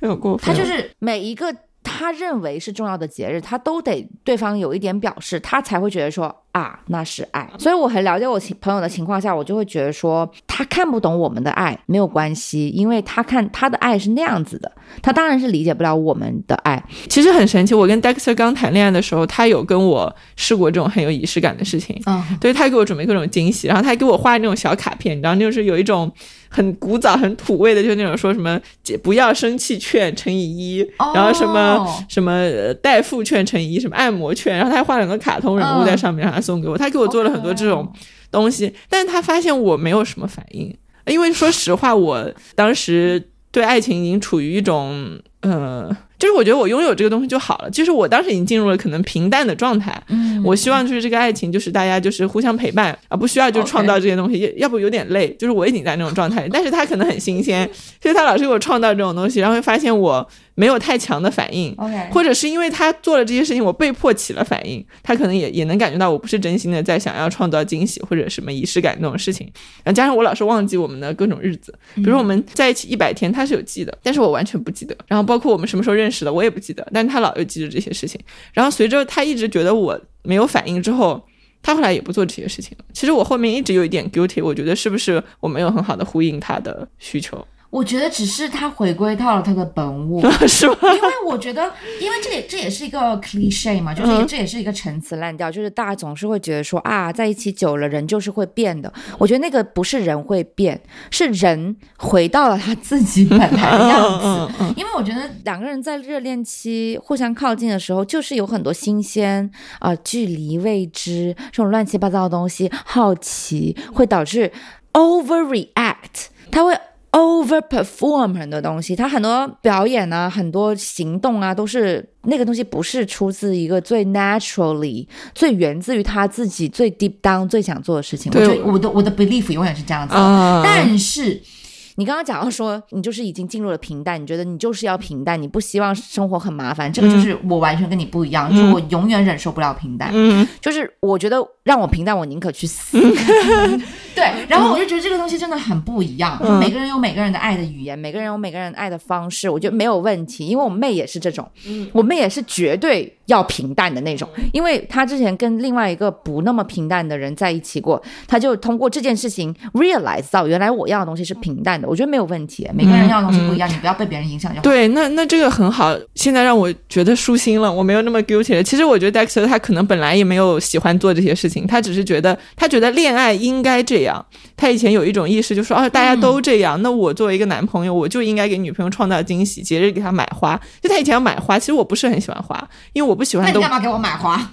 A: 有过分。
B: 他就是每一个他认为是重要的节日，他都得对方有一点表示，他才会觉得说啊，那是爱。所以我很了解我情朋友的情况下，我就会觉得说，他看不懂我们的爱没有关系，因为他看他的爱是那样子的，他当然是理解不了我们的爱。
A: 其实很神奇，我跟 Dexter 刚谈恋爱的时候，他有跟我试过这种很有仪式感的事情。
B: 嗯，
A: 对他给我准备各种惊喜，然后他还给我画那种小卡片，你知道，就是有一种很古早、很土味的，就那种说什么“不要生气券乘以一”，然后什么
B: 哦
A: 什么呃代付券乘以一，什么按摩券，然后他还画两个卡通人物在上面，让他送给我。他给我做了很多这种东西，但是他发现我没有什么反应，因为说实话，我当时对爱情已经处于一种呃。就是我觉得我拥有这个东西就好了，就是我当时已经进入了可能平淡的状态，
B: 嗯
A: 我希望就是这个爱情，就是大家就是互相陪伴，啊不需要就创造这些东西要要不有点累。就是我已经在那种状态，但是他可能很新鲜，所以他老是给我创造这种东西，然后会发现我没有太强的反应。
B: OK，
A: 或者是因为他做了这些事情，我被迫起了反应，他可能也也能感觉到我不是真心的在想要创造惊喜或者什么仪式感那种事情，然后加上我老是忘记我们的各种日子，比如说我们在一起一百天，他是有记得，但是我完全不记得，然后包括我们什么时候认识的，我也不记得，但是他老又记着这些事情，然后随着他一直觉得我没有反应之后。他后来也不做这些事情了。其实我后面一直有一点 guilty，我觉得是不是我没有很好的呼应他的需求，
B: 我觉得只是他回归到了他的本我。
A: 是吗？
B: 因为我觉得，因为这也这也是一个 cliche 嘛，就是这也是一个陈词滥调，就是大家总是会觉得说啊，在一起久了，人就是会变的。我觉得那个不是人会变，是人回到了他自己本来的样子。因为我觉得两个人在热恋期互相靠近的时候，就是有很多新鲜啊、距离、未知这种乱七八糟的东西，好奇会导致 overreact，他会 overperform 很多东西，他很多表演啊，很多行动啊，都是那个东西不是出自一个最 naturally、最源自于他自己最 deep down 最想做的事情。我
A: 对
B: 我的我的 belief 永远是这样子但是你刚刚讲到说，你就是已经进入了平淡，你觉得你就是要平淡，你不希望生活很麻烦，这个就是我完全跟你不一样，就是我永远忍受不了平淡，
A: 嗯。
B: 就是我觉得让我平淡，我宁可去死。对，然后我就觉得这个东西真的很不一样，
A: 嗯。
B: 每个人有每个人的爱的语言，每个人有每个人爱的方式，我觉得没有问题，因为我妹也是这种，
A: 嗯。
B: 我妹也是绝对要平淡的那种，因为她之前跟另外一个不那么平淡的人在一起过，她就通过这件事情 realize 到原来我要的东西是平淡的，我觉得没有问题，每个人要的东西不一样，你不要被别人影响就好。
A: 对，那那这个很好，现在让我觉得舒心了，我没有那么 guilty 了。其实我觉得 Dexter 他可能本来也没有喜欢做这些事情，他只是觉得他觉得恋爱应该这样。他以前有一种意识，就说哦，大家都这样，那我作为一个男朋友，我就应该给女朋友创造惊喜，节日给她买花。就他以前要买花，其实我不是很喜欢花，因为我不喜欢都
B: 那你干嘛给我买花？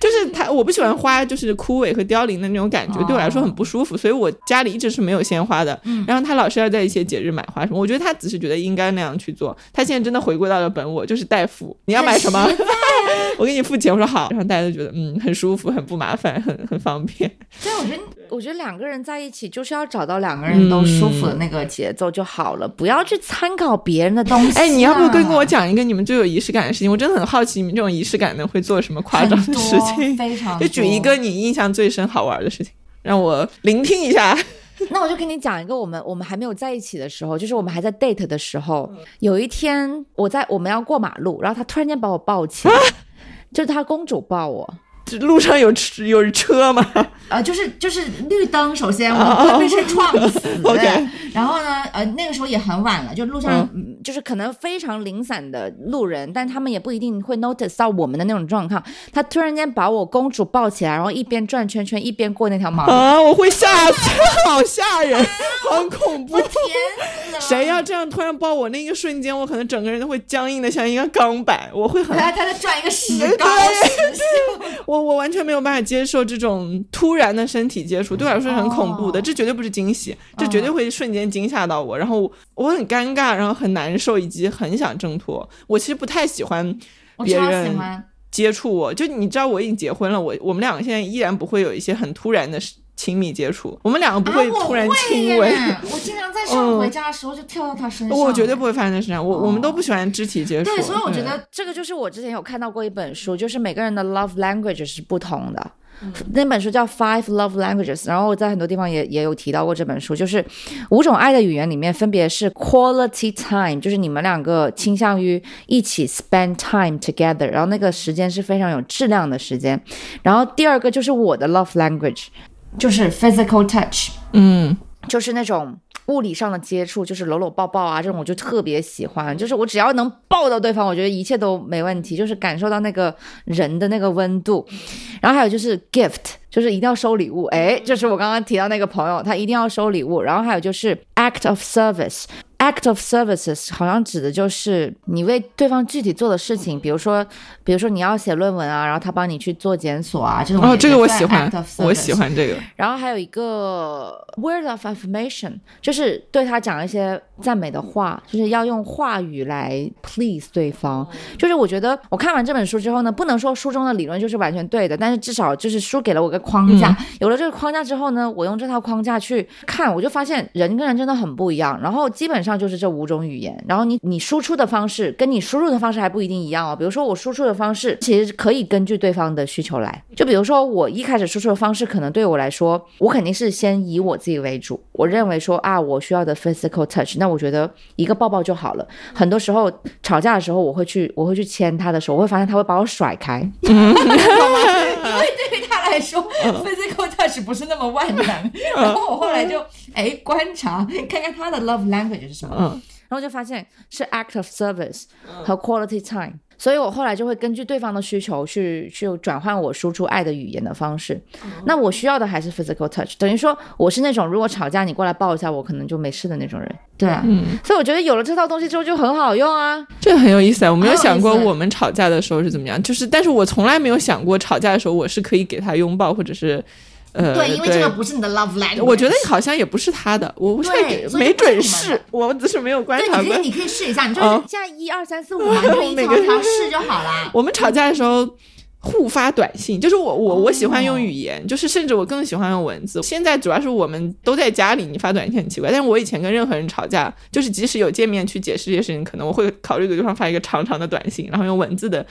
A: 就是他，我不喜欢花，就是枯萎和凋零的那种感觉，对我来说很不舒服，所以我家里一直是没有鲜花的。然后他老是要在一些节日买花什么，我觉得他只是觉得应该那样去做。他现在真的回归到了本我，就是代付，你要买什么，我给你付钱，我说好，然后大家都觉得嗯很舒服，很不麻烦，很很方便。
B: 对，我觉得，我觉得两个人在一起就是要找到两个人都舒服的那个节奏就好了，不要去参考别人的东西、啊。
A: 哎，你要不跟跟我讲一个你们最有仪式感的事情？我真的很好奇，你们这种仪式感的会做什么夸张的事情？
B: 非常
A: 就举一个你印象最深好玩的事情，让我聆听一下。
B: 那我就跟你讲一个，我们我们还没有在一起的时候，就是我们还在 date 的时候，有一天我在我们要过马路，然后他突然间把我抱起来，就是他公主抱我，
A: 这路上有车有车吗？
B: 呃，就是就是绿灯，首先我
A: 哦
B: 会被车撞死 然后呢，呃，那个时候也很晚了，就路上、嗯就是可能非常零散的路人，但他们也不一定会 notice 到我们的那种状况。他突然间把我公主抱起来，然后一边转圈圈一边过那条马路，
A: 啊，我会吓死，好吓人，好恐怖。
B: 天死了！
A: 谁要这样突然抱我，那一瞬间我可能整个人都会僵硬的像一个钢板，我会很，
B: 他他在转一个石
A: 对
B: 膏
A: 我我完全没有办法接受这种突然的身体接触，对我来说是很恐怖的，
B: 哦
A: 这绝对不是惊喜，这绝对会瞬间惊吓到我，然后我很尴尬，然后很难受，以及很想挣脱。我其实不太喜欢别人。接触我，就你知道我已经结婚了，我我们两个现在依然不会有一些很突然的亲密接触，我们两个不会突然亲吻。
B: 耶我经常在上午回家的时候就跳到他身上，
A: 我绝对不会发生在身上，我、我们
B: 哦
A: 都不喜欢肢体接触。
B: 对，所以我觉得这个就是我之前有看到过一本书，就是每个人的 love language 是不同的。那本书叫《Five Love Languages》，然后我在很多地方也也有提到过这本书，就是五种爱的语言里面分别是 quality time，就是你们两个倾向于一起 spend time together，然后那个时间是非常有质量的时间。然后第二个就是我的 love language，就是 physical touch，
A: 嗯，
B: 就是那种。物理上的接触，就是搂搂抱抱啊，这种我就特别喜欢。就是我只要能抱到对方，我觉得一切都没问题。就是感受到那个人的那个温度。然后还有就是 gift，就是一定要收礼物。哎，就是我刚刚提到那个朋友，他一定要收礼物。然后还有就是 act of service。Act of services 好像指的就是你为对方具体做的事情，比如说，比如说你要写论文啊，然后他帮你去做检索啊，这种
A: 哦，这个我喜欢，我喜欢这个。
B: 然后还有一个 word of affirmation，就是对他讲一些赞美的话，就是要用话语来 please 对方。就是我觉得我看完这本书之后呢，不能说书中的理论就是完全对的，但是至少就是书给了我个框架。有了这个框架之后呢，我用这套框架去看，我就发现人跟人真的很不一样。然后基本上。就是这五种语言，然后你你输出的方式跟你输入的方式还不一定一样哦。比如说我输出的方式其实可以根据对方的需求来，就比如说我一开始输出的方式可能对我来说，我肯定是先以我自己为主。我认为说啊，我需要的 physical touch，那我觉得一个抱抱就好了。很多时候吵架的时候，我会去我会去牵他的手，我会发现他会把我甩开，知道吗？因为对于他来说，physical touch 不是那么万能。然后我后来就哎观察看看他的 love language 是什么，然后就发现是 act of service 和 quality time。所以我后来就会根据对方的需求去去转换我输出爱的语言的方式。那我需要的还是 physical touch，等于说我是那种如果吵架你过来抱一下我可能就没事的那种人。对啊，所以我觉得有了这套东西之后就很好用啊。
A: 这个很有意思啊，我没有想过我们吵架的时候是怎么样，就是但是我从来没有想过吵架的时候我是可以给他拥抱或者是。呃，
B: 对，因为这个不是你的 love language。
A: 我觉得好像也不是他的，我不是没准是，我只是没有观察过。
B: 你可以，你可以试一下，你就现在一二三四五嘛，你 每个条试就好了。
A: 我们吵架的时候互发短信，就是我我我喜欢用语言，就是甚至我更喜欢用文字。现在主要是我们都在家里，你发短信很奇怪。但是我以前跟任何人吵架，就是即使有见面去解释这些事情，可能我会考虑给对方发一个长长的短信，然后用文字的。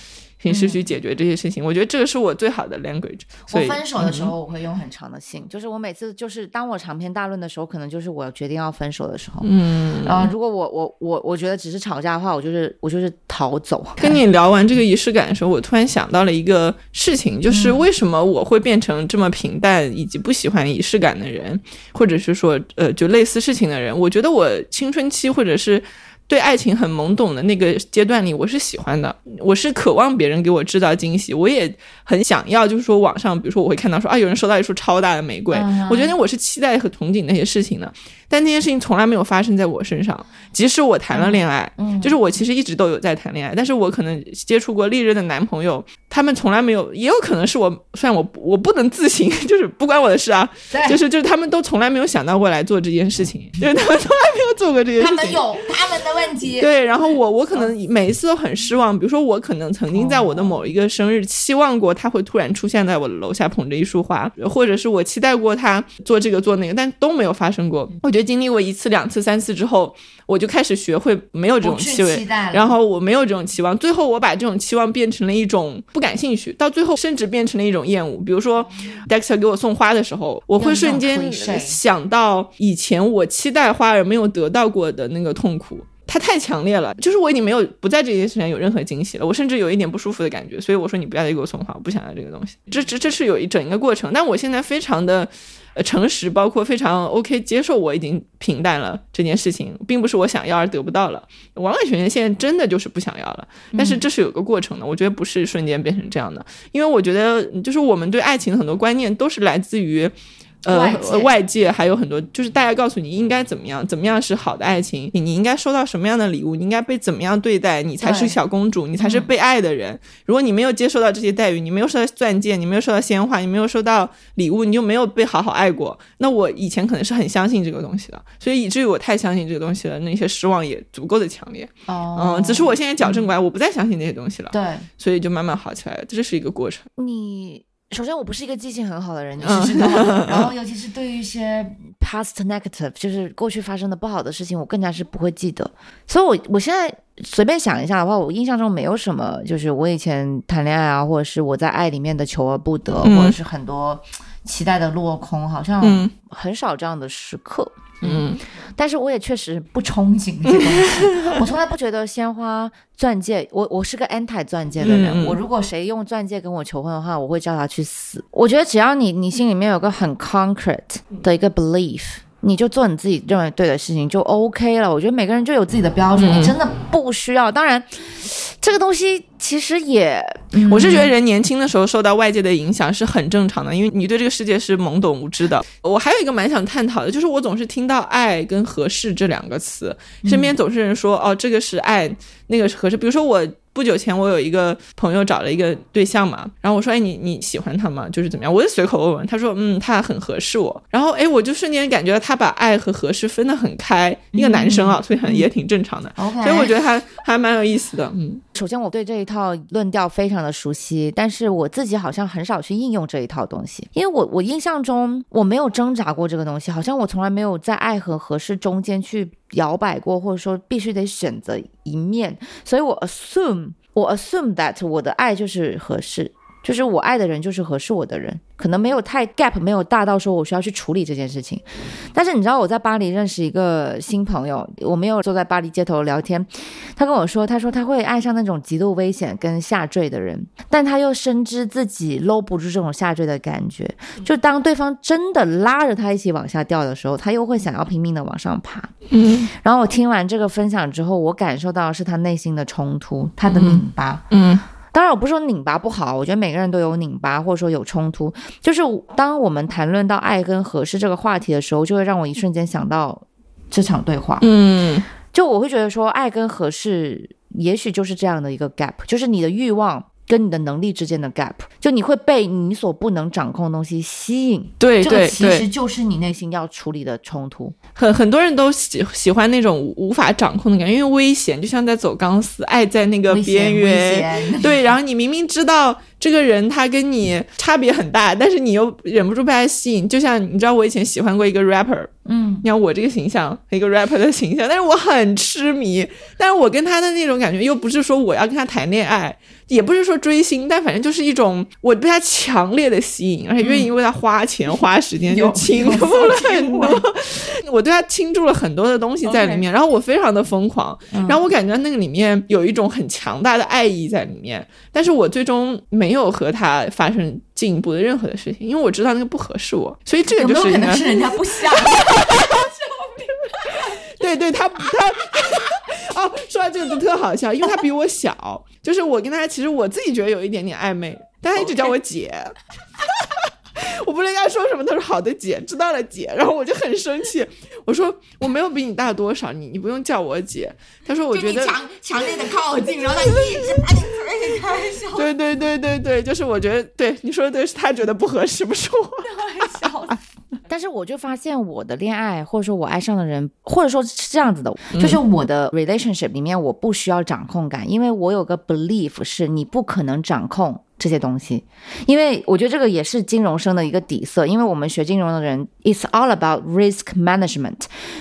A: 平时去解决这些事情，我觉得这个是我最好的 language。
B: 我分手的时候，我会用很长的信，就是我每次就是当我长篇大论的时候，可能就是我决定要分手的时候。嗯，然后如果我我我我觉得只是吵架的话，我就是我就是逃走。
A: 跟你聊完这个仪式感的时候，我突然想到了一个事情，就是为什么我会变成这么平淡以及不喜欢仪式感的人，或者是说呃就类似事情的人？我觉得我青春期或者是。对爱情很懵懂的那个阶段里，我是喜欢的，我是渴望别人给我制造惊喜，我也很想要，就是说网上，比如说我会看到说啊，有人收到一束超大的玫瑰，我觉得我是期待和憧憬那些事情的。但那件事情从来没有发生在我身上，即使我谈了恋爱，就是我其实一直都有在谈恋爱，但是我可能接触过历任的男朋友，他们从来没有，也有可能是我，虽然我我不能自行，就是不关我的事啊，就是就是他们都从来没有想到过来做这件事情，就是他们从来没有做过这件事情，他
B: 们有他们的问题，
A: 对，然后我我可能每一次都很失望，比如说我可能曾经在我的某一个生日期望过他会突然出现在我的楼下捧着一束花，或者是我期待过他做这个做那个，但都没有发生过，我觉得。经历过一次、两次、三次之后，我就开始学会没有这种气味，然后我没有这种期望，最后我把这种期望变成了一种不感兴趣，到最后甚至变成了一种厌恶。比如说，Dexter 给我送花的时候，我会瞬间想到以前我期待花而没有得到过的那个痛苦，它太强烈了，就是我已经没有不在这件事上有任何惊喜了，我甚至有一点不舒服的感觉，所以我说你不要再给我送花，我不想要这个东西。这这这是有一整一个过程，但我现在非常的。呃，诚实包括非常 OK 接受，我已经平淡了这件事情，并不是我想要而得不到了。完完全全现在真的就是不想要了，但是这是有个过程的，我觉得不是瞬间变成这样的，因为我觉得就是我们对爱情的很多观念都是来自于。呃，外界还有很多，就是大家告诉你应该怎么样，怎么样是好的爱情，你你应该收到什么样的礼物，你应该被怎么样对待，你才是小公主，你才是被爱的人。如果你没有接受到这些待遇，你没有收到钻戒，你没有收到鲜花，你没有收到礼物，你就没有被好好爱过。那我以前可能是很相信这个东西的，所以以至于我太相信这个东西了，那些失望也足够的强烈。哦，嗯，只是我现在矫正过来，我不再相信那些东西了。
B: 对，
A: 所以就慢慢好起来了，这是一个过程。
B: 你。首先，我不是一个记性很好的人，你是知道。然后，尤其是对于一些 past negative，就是过去发生的不好的事情，我更加是不会记得。所以，我我现在随便想一下的话，我印象中没有什么，就是我以前谈恋爱啊，或者是我在爱里面的求而不得，
A: 嗯
B: 或者是很多期待的落空，好像
A: 嗯
B: 很少这样的时刻。
A: 嗯
B: 但是我也确实不憧憬这些东西，我从来不觉得鲜花、钻戒，我我是个 anti 钻戒的人。我如果谁用钻戒跟我求婚的话，我会叫他去死。我觉得只要你你心里面有个很 concrete 的一个 belief。你就做你自己认为对的事情就 OK 了。我觉得每个人就有自己的标准，
A: 嗯
B: 你真的不需要。当然，这个东西其实也，
A: 我是觉得人年轻的时候受到外界的影响是很正常的，因为你对这个世界是懵懂无知的。我还有一个蛮想探讨的，就是我总是听到“爱”跟“合适”这两个词，身边总是人说哦，这个是爱，那个是合适。比如说我不久前我有一个朋友找了一个对象嘛，然后我说哎你你喜欢他吗？就是怎么样？我就随口问问，他说嗯他很合适我，然后哎我就瞬间感觉到他把爱和合适分得很开，一个男生啊，所以很也挺正常的。所以我觉得还还蛮有意思的，嗯
B: 首先我对这一套论调非常的熟悉，但是我自己好像很少去应用这一套东西，因为我我印象中我没有挣扎过这个东西，好像我从来没有在爱和合适中间去摇摆过，或者说必须得选择一面，所以我 assume 我 assume that 我的爱就是合适。就是我爱的人就是合适我的人，可能没有太 gap 没有大到说我需要去处理这件事情。但是你知道我在巴黎认识一个新朋友，我没有坐在巴黎街头聊天，他跟我说，他说他会爱上那种极度危险跟下坠的人，但他又深知自己搂不住这种下坠的感觉。就当对方真的拉着他一起往下掉的时候，他又会想要拼命的往上爬。
A: 嗯
B: 然后我听完这个分享之后，我感受到的是他内心的冲突，他的拧巴。
A: 嗯
B: 当然，我不是说拧巴不好，我觉得每个人都有拧巴，或者说有冲突。就是当我们谈论到爱跟合适这个话题的时候，就会让我一瞬间想到这场对话。
A: 嗯
B: 就我会觉得说，爱跟合适，也许就是这样的一个 gap，就是你的欲望跟你的能力之间的 gap，就你会被你所不能掌控的东西吸引。
A: 对对
B: 这个其实，就是你内心要处理的冲突。
A: 很很多人都喜喜欢那种无无法掌控的感觉，因为危险，就像在走钢丝，爱在那个边缘。对，然后你明明知道这个人他跟你差别很大，但是你又忍不住被他吸引。就像你知道，我以前喜欢过一个 rapper，
B: 嗯，
A: 你看我这个形象，一个 rapper 的形象，但是我很痴迷，但是我跟他的那种感觉又不是说我要跟他谈恋爱，也不是说追星，但反正就是一种我被他强烈的吸引，而且愿意为他花钱、花时间，就倾注了很多，我对他倾注了很多的东西在里面，然后我非常的疯狂，
B: 嗯。
A: 然后我感觉那个里面有一种很强大的爱意在里面，但是我最终没有和他发生进一步的任何的事情，因为我知道那个不合适我，所以这个就是可能是
B: 人家不想？
A: 对对，他他 哦，说到这个就特好笑，因为他比我小，就是我跟他其实我自己觉得有一点点暧昧，但他一直叫我姐。我不知道应该说什么，他说好的姐，知道了姐，然后我就很生气，我说我没有比你大多少，你你不用叫我姐。他说我觉得，
B: 强强烈的靠近，然后他一直把你推开，笑
A: 对对对对对，就是我觉得对你说的对，是他觉得不合适，不是我。
B: 笑死。但是我就发现我的恋爱，或者说我爱上的人，或者说是这样子的，就是我的 relationship 里面，我不需要掌控感，因为我有个 belief 是你不可能掌控这些东西，因为我觉得这个也是金融生的一个底色，因为我们学金融的人，it's all about risk management，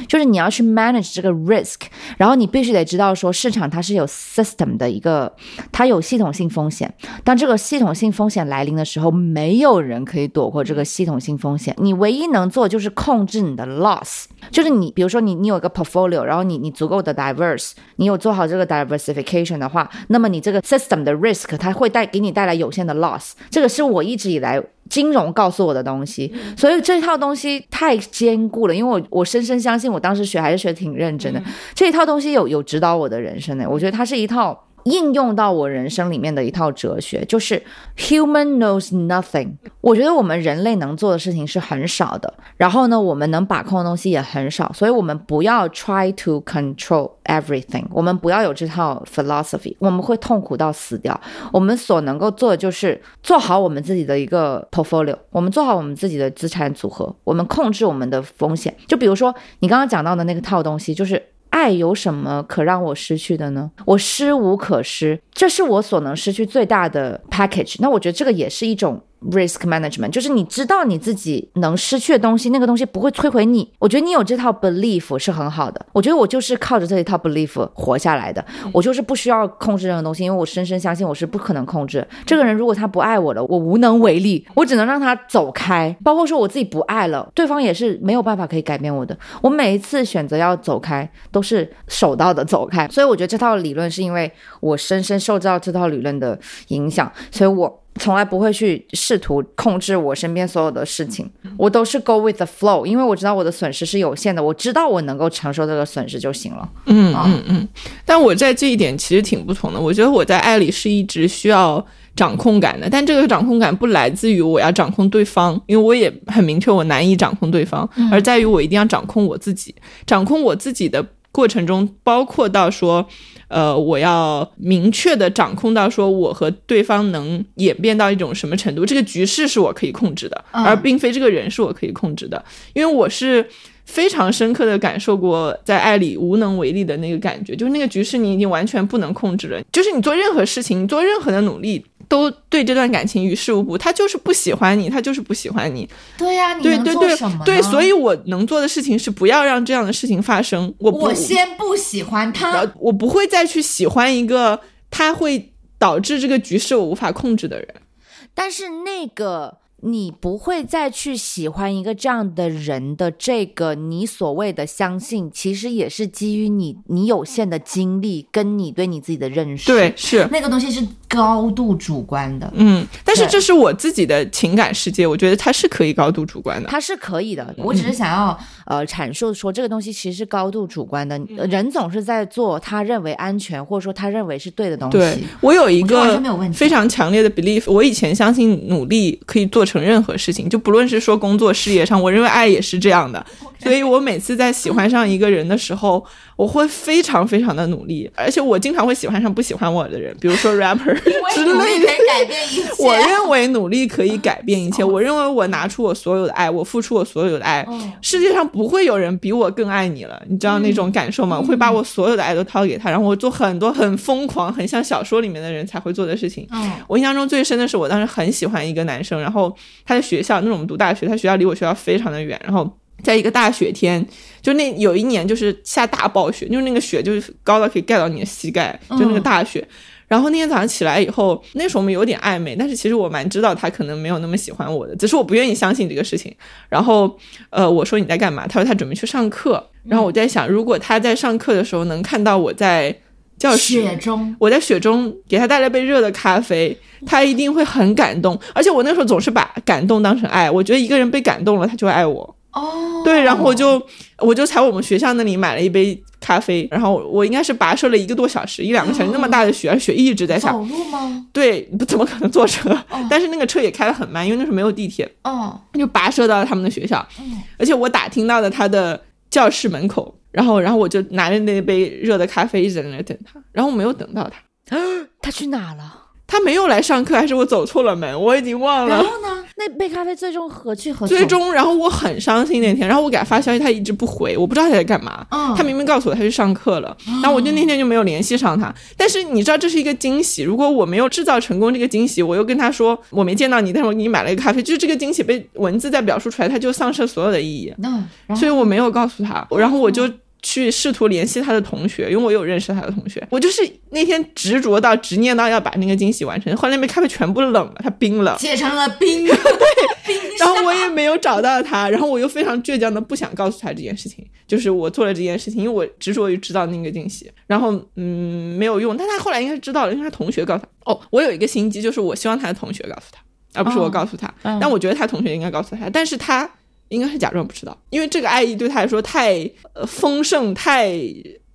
B: 就是你要去 manage 这个 risk，然后你必须得知道说市场它是有 system 的一个，它有系统性风险，当这个系统性风险来临的时候，没有人可以躲过这个系统性风险。你唯一能做就是控制你的 loss，就是你比如说你你有一个 portfolio，然后你你足够的 diverse，你有做好这个 diversification 的话，那么你这个 system 的 risk 它会带给你带来有限的 loss。这个是我一直以来。金融告诉我的东西，所以这套东西太坚固了，因为我我深深相信，我当时学还是学得挺认真的。这一套东西有有指导我的人生的，我觉得它是一套应用到我人生里面的一套哲学，就是 human knows nothing。我觉得我们人类能做的事情是很少的，然后呢，我们能把控的东西也很少，所以我们不要 try to control everything，我们不要有这套 philosophy，我们会痛苦到死掉。我们所能够做的就是做好我们自己的一个 portfolio，我们做好我们自己的资产组合，我们控制我们的风险。就比如说你刚刚讲到的那个套东西，就是爱有什么可让我失去的呢？我失无可失。这是我所能失去最大的 package。那我觉得这个也是一种。Risk management 就是你知道你自己能失去的东西，那个东西不会摧毁你。我觉得你有这套 belief 是很好的。我觉得我就是靠着这一套 belief 活下来的。我就是不需要控制任何东西，因为我深深相信我是不可能控制这个人。如果他不爱我了，我无能为力，我只能让他走开。包括说我自己不爱了，对方也是没有办法可以改变我的。我每一次选择要走开，都是手到的走开。所以我觉得这套理论是因为我深深受到这套理论的影响，所以我。从来不会去试图控制我身边所有的事情，我都是 go with the flow，因为我知道我的损失是有限的，我知道我能够承受这个损失就行了。
A: 嗯嗯嗯。但我在这一点其实挺不同的，我觉得我在爱里是一直需要掌控感的，但这个掌控感不来自于我要掌控对方，因为我也很明确我难以掌控对方，而在于我一定要掌控我自己。掌控我自己的过程中，包括到说。呃，我要明确的掌控到说我和对方能演变到一种什么程度，这个局势是我可以控制的，而并非这个人是我可以控制的。因为我是非常深刻的感受过在爱里无能为力的那个感觉，就是那个局势你已经完全不能控制了，就是你做任何事情，你做任何的努力。都对这段感情于事无补，他就是不喜欢你，他就是不喜欢你。
B: 对呀，
A: 对对对对，所以我能做的事情是不要让这样的事情发生。我
B: 我先不喜欢他，
A: 我不会再去喜欢一个他会导致这个局势我无法控制的人。
B: 但是那个。你不会再去喜欢一个这样的人的这个你所谓的相信，其实也是基于你你有限的经历跟你对你自己的认识。
A: 对，是
B: 那个东西是高度主观的。
A: 嗯，但是这是我自己的情感世界，我觉得它是可以高度主观的。
B: 它是可以的，我只是想要呃阐述说这个东西其实是高度主观的。人总是在做他认为安全或者说他认为是对的东西。
A: 对我有一个非常强烈的 belief，我以前相信努力可以做成。成任何事情，就不论是说工作、事业上，我认为爱也是这样的。所以我每次在喜欢上一个人的时候，我会非常非常的努力，而且我经常会喜欢上不喜欢我的人，比如说 rapper 之类的。我认为努力可以改变一切。我认为我拿出我所有的爱，我付出我所有的爱，世界上不会有人比我更爱你了。你知道那种感受吗？我会把我所有的爱都掏给他，然后我做很多很疯狂、很像小说里面的人才会做的事情。我印象中最深的是，我当时很喜欢一个男生，然后他的学校，那种读大学，他学校离我学校非常的远，然后。在一个大雪天，就那有一年就是下大暴雪，就是那个雪就是高到可以盖到你的膝盖，就那个大雪。然后那天早上起来以后，那时候我们有点暧昧，但是其实我蛮知道他可能没有那么喜欢我的，只是我不愿意相信这个事情。然后，呃，我说你在干嘛？他说他准备去上课。然后我在想，如果他在上课的时候能看到我在教室，
B: 雪中，
A: 我在雪中给他带了杯热的咖啡，他一定会很感动。而且我那时候总是把感动当成爱，我觉得一个人被感动了，他就会爱我。
B: 哦，
A: 对，然后我就我就在我们学校那里买了一杯咖啡，然后我应该是跋涉了一个多小时，一两个小时，那么大的雪，雪一直在下。
B: 走路吗？
A: 对，不怎么可能坐车，但是那个车也开得很慢，因为那时候没有地铁。
B: 哦，
A: 就跋涉到了他们的学校，而且我打听到了他的教室门口，然后然后我就拿着那杯热的咖啡一直在那等他，然后我没有等到他，
B: 他去哪了？
A: 他没有来上课，还是我走错了门？我已经忘了。
B: 然后呢？那杯咖啡最终何去何
A: 从？最终，然后我很伤心那天，然后我给他发消息，他一直不回，我不知道他在干嘛。嗯，他明明告诉我他去上课了，然后我就那天就没有联系上他。但是你知道这是一个惊喜，如果我没有制造成功这个惊喜，我又跟他说我没见到你，但是我给你买了一个咖啡，就是这个惊喜被文字在表述出来，他就丧失所有的意义。
B: 嗯，
A: 所以我没有告诉他，然后我就。去试图联系他的同学，因为我有认识他的同学。我就是那天执着到执念到要把那个惊喜完成，后来那杯咖啡全部冷了，它冰了，
B: 结成了冰。
A: 对，然后我也没有找到他，然后我又非常倔强的不想告诉他这件事情，就是我做了这件事情，因为我执着于知道那个惊喜，然后嗯没有用，但他后来应该是知道了，因为他同学告诉他。哦，我有一个心机，就是我希望他的同学告诉他，而不是我告诉他。但我觉得他同学应该告诉他，但是他。应该是假装不知道，因为这个爱意对他来说太呃丰盛、太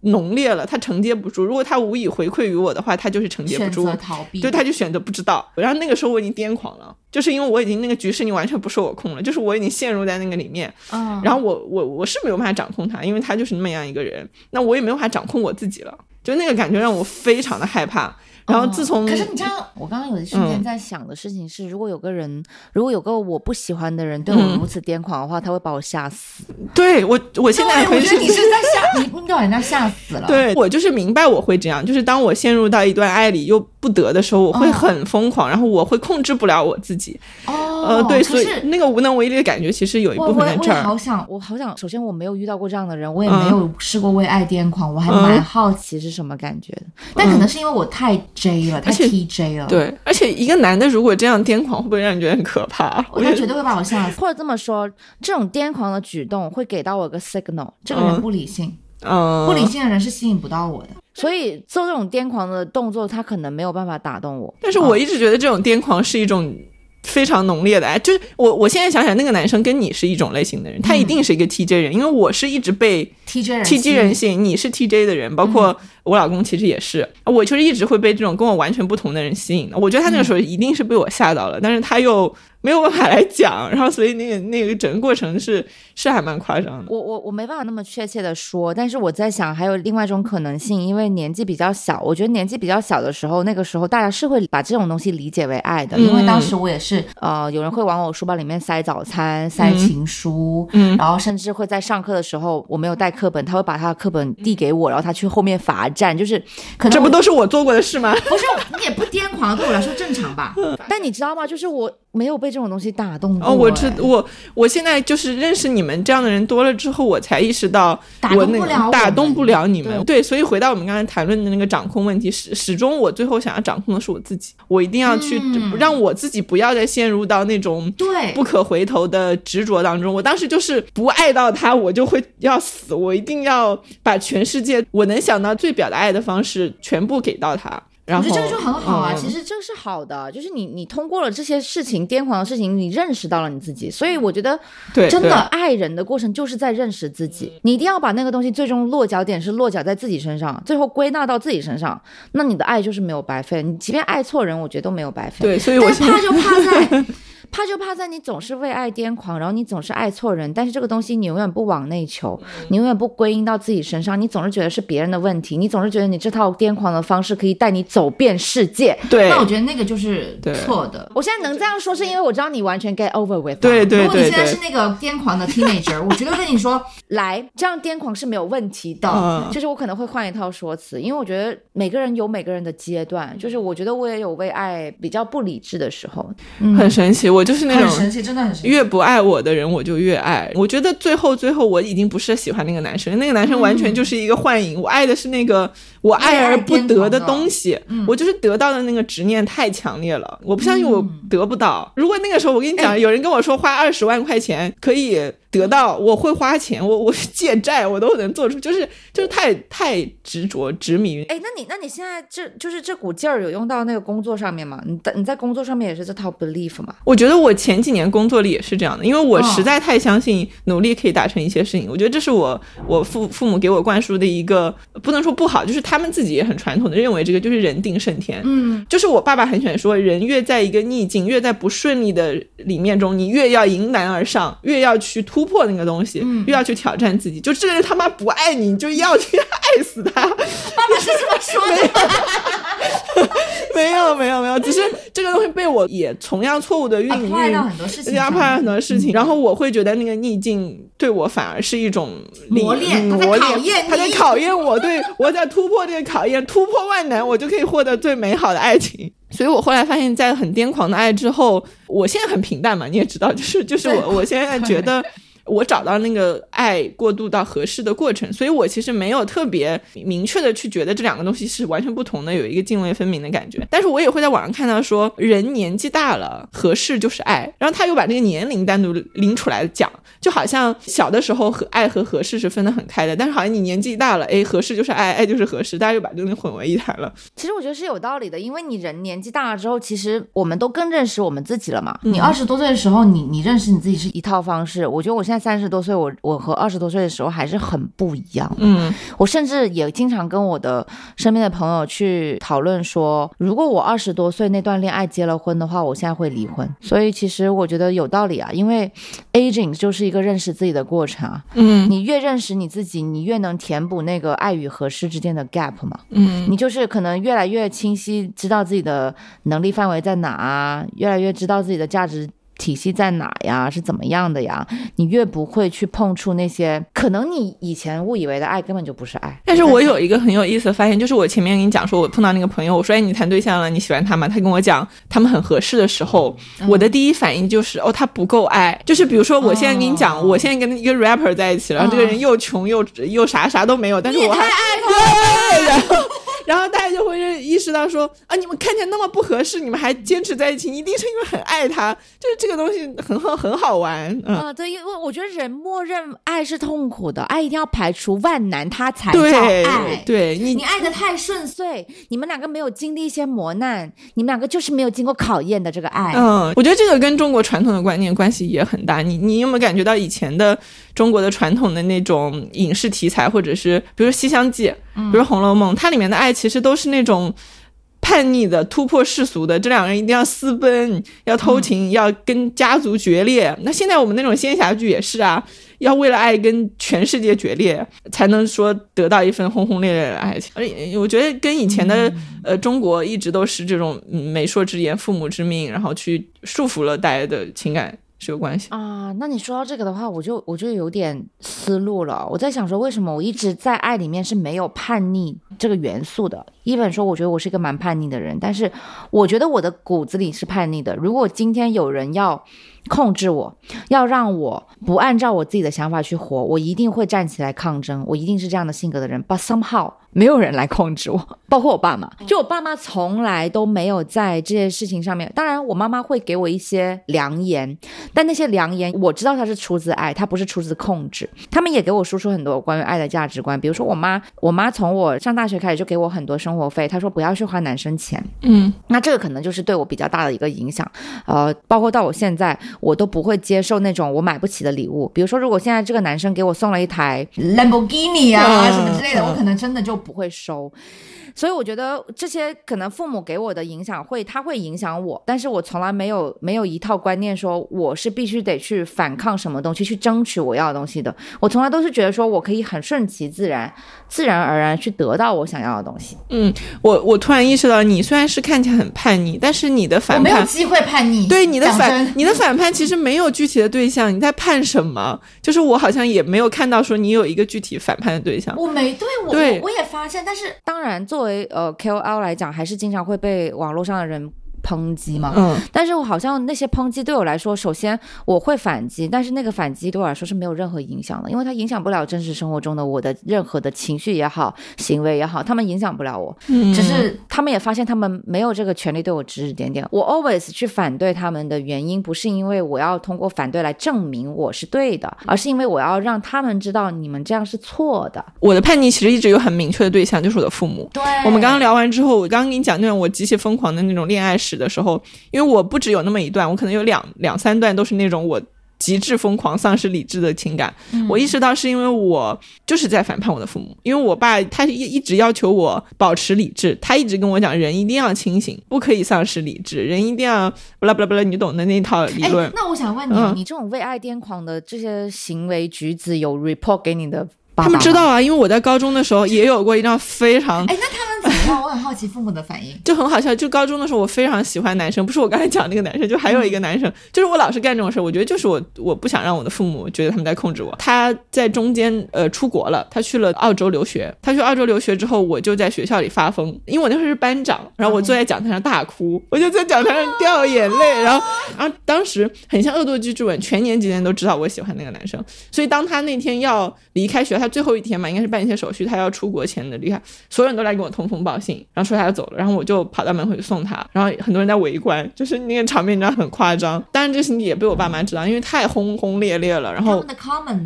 A: 浓烈了，他承接不住。如果他无以回馈于我的话，他就是承接不住。
B: 逃避，
A: 对，他就选择不知道。然后那个时候我已经癫狂了，就是因为我已经那个局势你完全不受我控了，就是我已经陷入在那个里面。
B: 嗯。
A: 然后我我我是没有办法掌控他，因为他就是那么样一个人。那我也没有办法掌控我自己了，就那个感觉让我非常的害怕。然后自从
B: 可是你知道，我刚刚有一瞬间在想的事情是，如果有个人，如果有个我不喜欢的人对我如此癫狂的话，他会把我吓死。
A: 对我，我现在
B: 我觉得你是在吓你，你把人家吓死了。
A: 对我就是明白我会这样，就是当我陷入到一段爱里又不得的时候，我会很疯狂，然后我会控制不了我自己。
B: 哦，
A: 呃，对，所以那个无能为力的感觉其实有一部分在这儿。
B: 我好想，我好想，首先我没有遇到过这样的人，我也没有试过为爱癫狂，我还蛮好奇是什么感觉的。但可能是因为我太 J 了，太 TJ 了。
A: 对，而且一个男的如果这样癫狂，会不会让你觉得很可怕？
B: 我他绝对会把我吓死。或者这么说，这种癫狂的举动会给到我个 signal，这个人不理性。
A: 嗯，
B: 不理性的人是吸引不到我的。所以做这种癫狂的动作，他可能没有办法打动我。
A: 但是我一直觉得这种癫狂是一种。非常浓烈的哎，就是我我现在想想，那个男生跟你是一种类型的人，他一定是一个 TJ 人，因为我是一直被
B: TJ
A: TJ 人吸引，你是 TJ 的人，包括我老公其实也是，我就是一直会被这种跟我完全不同的人吸引的。我觉得他那个时候一定是被我吓到了，但是他又。没有办法来讲，然后所以那个那个整个过程是是还蛮夸张的。
B: 我我我没办法那么确切的说，但是我在想还有另外一种可能性，因为年纪比较小，我觉得年纪比较小的时候，那个时候大家是会把这种东西理解为爱的，因为当时我也是呃，有人会往我书包里面塞早餐、塞情书，嗯，然后甚至会在上课的时候我没有带课本，他会把他的课本递给我，然后他去后面罚站，就是可能
A: 这不都是我做过的事吗？
B: 不是，你也不癫狂，对我来说正常吧？但你知道吗？就是我没有被。这种东西打动哦，
A: 我知我我现在就是认识你们这样的人多了之后，我才意识到我那个打动不了你们。对，所以回到我们刚才谈论的那个掌控问题，始始终我最后想要掌控的是我自己，我一定要去让我自己不要再陷入到那种
B: 对
A: 不可回头的执着当中。我当时就是不爱到他，我就会要死，我一定要把全世界我能想到最表达爱的方式全部给到他。我
B: 觉得这个就很好啊，其实这个是好的，就是你你通过了这些事情癫狂的事情，你认识到了你自己，所以我觉得，真的爱人的过程就是在认识自己。你一定要把那个东西最终落脚点是落脚在自己身上，最后归纳到自己身上，那你的爱就是没有白费。你即便爱错人，我觉得都没有白费。
A: 对，所以我
B: 怕就怕在。怕就怕在你总是为爱癫狂，然后你总是爱错人，但是这个东西你永远不往内求，你永远不归因到自己身上，你总是觉得是别人的问题，你总是觉得你这套癫狂的方式可以带你走遍世界。
A: 对，
B: 那我觉得那个就是错的。我现在能这样说，是因为我知道你完全 get over with。
A: 对对对。如
B: 果你现在是那个癫狂的 teenager，我绝对跟你说，来，这样癫狂是没有问题的。就是我可能会换一套说辞，因为我觉得每个人有每个人的阶段，就是我觉得我也有为爱比较不理智的时候。
A: 很神奇，我就是那种。
B: 真的很
A: 越不爱我的人，我就越爱。我觉得最后最后，我已经不是喜欢那个男生，那个男生完全就是一个幻影。我爱的是那个我爱而不得的东西，我就是得到的那个执念太强烈了。我不相信我得不到。如果那个时候我跟你讲，有人跟我说花二十万块钱可以。得到我会花钱，我我借债我都能做出，就是就是太太执着执迷于。
B: 哎，那你那你现在这就是这股劲儿有用到那个工作上面吗？你在你在工作上面也是这套 belief 吗？
A: 我觉得我前几年工作里也是这样的，因为我实在太相信努力可以达成一些事情。我觉得这是我我父父母给我灌输的一个不能说不好，就是他们自己也很传统的认为这个就是人定胜天。
B: 嗯，
A: 就是我爸爸很喜欢说，人越在一个逆境，越在不顺利的里面中，你越要迎难而上，越要去突。破那个东西，越要去挑战自己，就这个人他妈不爱你，你就要去爱死他。爸
B: 爸是这么说的。
A: 没有没有没有，只是这个东西被我也同样错误的运用，
B: 到很多事情，
A: 压迫很多事情。然后我会觉得那个逆境对我反而是一种
B: 磨练，磨练，
A: 他在考验我，对我在突破这个考验，突破万难，我就可以获得最美好的爱情。所以我后来发现，在很癫狂的爱之后，我现在很平淡嘛，你也知道，就是就是我我现在觉得。我找到那个爱过渡到合适的过程，所以我其实没有特别明确的去觉得这两个东西是完全不同的，有一个泾渭分明的感觉。但是我也会在网上看到说，人年纪大了，合适就是爱，然后他又把这个年龄单独拎出来讲，就好像小的时候和爱和合适是分得很开的，但是好像你年纪大了，哎，合适就是爱，爱就是合适，大家又把这东西混为一谈了。
B: 其实我觉得是有道理的，因为你人年纪大了之后，其实我们都更认识我们自己了嘛。你二十多岁的时候，你你认识你自己是一套方式，我觉得我现在。在三十多岁，我我和二十多岁的时候还是很不一样。
A: 嗯
B: 我甚至也经常跟我的身边的朋友去讨论说，如果我二十多岁那段恋爱结了婚的话，我现在会离婚。所以其实我觉得有道理啊，因为 aging 就是一个认识自己的过程啊。
A: 嗯
B: 你越认识你自己，你越能填补那个爱与合适之间的 gap 嘛。
A: 嗯
B: 你就是可能越来越清晰，知道自己的能力范围在哪啊，越来越知道自己的价值体系在哪呀，是怎么样的呀？你越不会去碰触那些可能你以前误以为的爱根本就不是爱。
A: 但是我有一个很有意思的发现，就是我前面跟你讲说，我碰到那个朋友，我说哎，你谈对象了，你喜欢他吗？他跟我讲他们很合适的时候，
B: 嗯
A: 我的第一反应就是哦，他不够爱。就是比如说，我现在跟你讲，
B: 哦
A: 我现在跟一个 rapper 在一起，然后这个人又穷又又啥啥都没有，但是我还爱 对，然后然后大家就会意识到说啊，你们看起来那么不合适，你们还坚持在一起，一定是因为很爱他，就是这个东西很好很好玩，嗯。
B: 啊、对，因为我觉得人默认爱是痛苦的，爱一定要排除万难，它才叫
A: 对
B: 爱。
A: 对，你
B: 你爱的太顺遂，你们两个没有经历一些磨难，你们两个就是没有经过考验的这个爱。
A: 嗯，我觉得这个跟中国传统的观念关系也很大。你你有没有感觉到以前的中国的传统的那种影视题材，或者是比如说《西厢记》，比如《红楼梦》，它里面的爱其实都是那种。叛逆的、突破世俗的，这两个人一定要私奔，要偷情，要跟家族决裂。那现在我们那种仙侠剧也是啊，要为了爱跟全世界决裂，才能说得到一份轰轰烈烈的爱情。而且我觉得跟以前的、呃中国一直都是这种嗯媒妁之言、父母之命，然后去束缚了大家的情感是有关系。
B: 啊，那你说到这个的话，我就我就有点思路了。我在想说，为什么我一直在爱里面是没有叛逆这个元素的？一本说，我觉得我是一个蛮叛逆的人，但是我觉得我的骨子里是叛逆的。如果今天有人要控制我，要让我不按照我自己的想法去活，我一定会站起来抗争。我一定是这样的性格的人。But somehow 没有人来控制我，包括我爸妈。就我爸妈从来都没有在这些事情上面，当然我妈妈会给我一些良言，但那些良言我知道它是出自爱，它不是出自控制。他们也给我输出很多关于爱的价值观，比如说我妈，我妈从我上大学开始就给我很多生活费，她说不要去花男生钱。
A: 嗯
B: 那这个可能就是对我比较大的一个影响，呃，包括到我现在，我都不会接受那种我买不起的礼物。比如说，如果现在这个男生给我送了一台 Lamborghini 啊、
A: 嗯
B: 什么之类的，
A: 嗯
B: 我可能真的就不会收。所以我觉得这些可能父母给我的影响会，他会影响我，但是我从来没有没有一套观念说我是必须得去反抗什么东西，去争取我要的东西的。我从来都是觉得说我可以很顺其自然，自然而然去得到我想要的东西。
A: 嗯，我我突然意识到，你虽然是看起来很叛逆，但是你的反叛没有。
B: 机会叛逆
A: 对你的反，你的反叛其实没有具体的对象，你在叛什么？就是我好像也没有看到说你有一个具体反叛的对象。
B: 我没对我
A: 对
B: 我我也发现，但是当然，作为呃 KOL 来讲，还是经常会被网络上的人抨击嘛。
A: 嗯
B: 但是我好像那些抨击对我来说，首先我会反击，但是那个反击对我来说是没有任何影响的，因为它影响不了真实生活中的我的任何的情绪也好，行为也好，他们影响不了我。
A: 嗯，
B: 只是他们也发现他们没有这个权利对我指指点点。我 always 去反对他们的原因，不是因为我要通过反对来证明我是对的，而是因为我要让他们知道你们这样是错的。
A: 我的叛逆其实一直有很明确的对象，就是我的父母。
B: 对
A: 我们刚刚聊完之后，我刚刚跟你讲那种我极其疯狂的那种恋爱史的时候，因为我不只有那么一段，我可能有两两三段都是那种我极致疯狂、丧失理智的情感。我意识到是因为我就是在反叛我的父母，因为我爸他一一直要求我保持理智，他一直跟我讲人一定要清醒，不可以丧失理智，人一定要不啦不啦不啦，你懂的那一套理论
B: 哎。那我想问你，
A: 嗯
B: 你这种为爱癫狂的这些行为举止，有 report 给你的爸爸
A: 他们知。道啊，因为我在高中的时候也有过一段非常
B: 哎，那他们我很好奇父母的反应。
A: 就很好笑。就高中的时候，我非常喜欢男生，不是我刚才讲那个男生，就还有一个男生，就是我老是干这种事儿。我觉得就是我，我不想让我的父母觉得他们在控制我。他在中间呃出国了，他去了澳洲留学。他去澳洲留学之后，我就在学校里发疯，因为我那时候是班长，然后我坐在讲台上大哭，我就在讲台上掉眼泪，然后然后当时很像恶作剧之吻，全年级的人都知道我喜欢那个男生，所以当他那天要离开学校，他最后一天嘛，应该是办一些手续，他要出国前的离开，所有人都来给我通风报信，然后说他要走了，然后我就跑到门口去送他，然后很多人在围观，就是那个场面你知道很夸张。当然这个事情也被我爸妈知道，因为太轰轰烈烈了，然后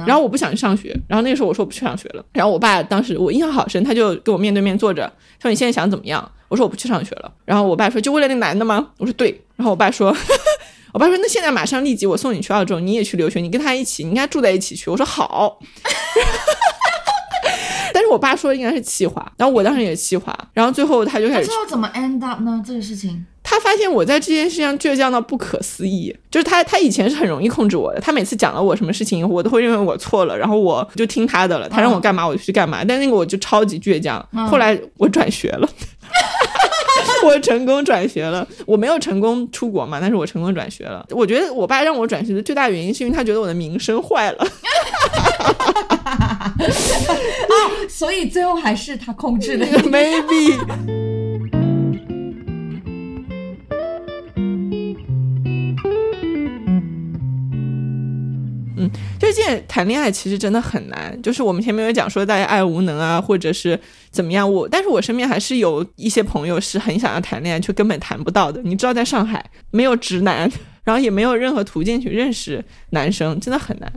A: 然后我不想去上学，然后那个时候我说我不去上学了，然后我爸当时我印象好深，他就跟我面对面坐着，他说你现在想怎么样？我说我不去上学了，然后我爸说就为了那个男的吗？我说对，然后我爸说。我爸说那现在马上立即我送你去澳洲，你也去留学，你跟他一起，你应该住在一起去。我说好。我爸说应该是气话，然后我当时也气话，然后最后他就开始
B: 最后怎么 end up 呢？这个事情，
A: 他发现我在这件事情上倔强到不可思议，就是他他以前是很容易控制我的，他每次讲了我什么事情，我都会认为我错了，然后我就听他的了，他让我干嘛我就去干嘛，但那个我就超级倔强。后来我转学了，我成功转学了，我没有成功出国嘛，但是我成功转学了。我觉得我爸让我转学的最大原因是因为他觉得我的名声坏了。
B: 哦，所以最后还是他控制了，
A: maybe。嗯，就是现在谈恋爱其实真的很难。就是我们前面有讲说大家爱无能啊，或者是怎么样。我，但是我身边还是有一些朋友是很想要谈恋爱，却根本谈不到的。你知道，在上海没有直男，然后也没有任何途径去认识男生，真的很难。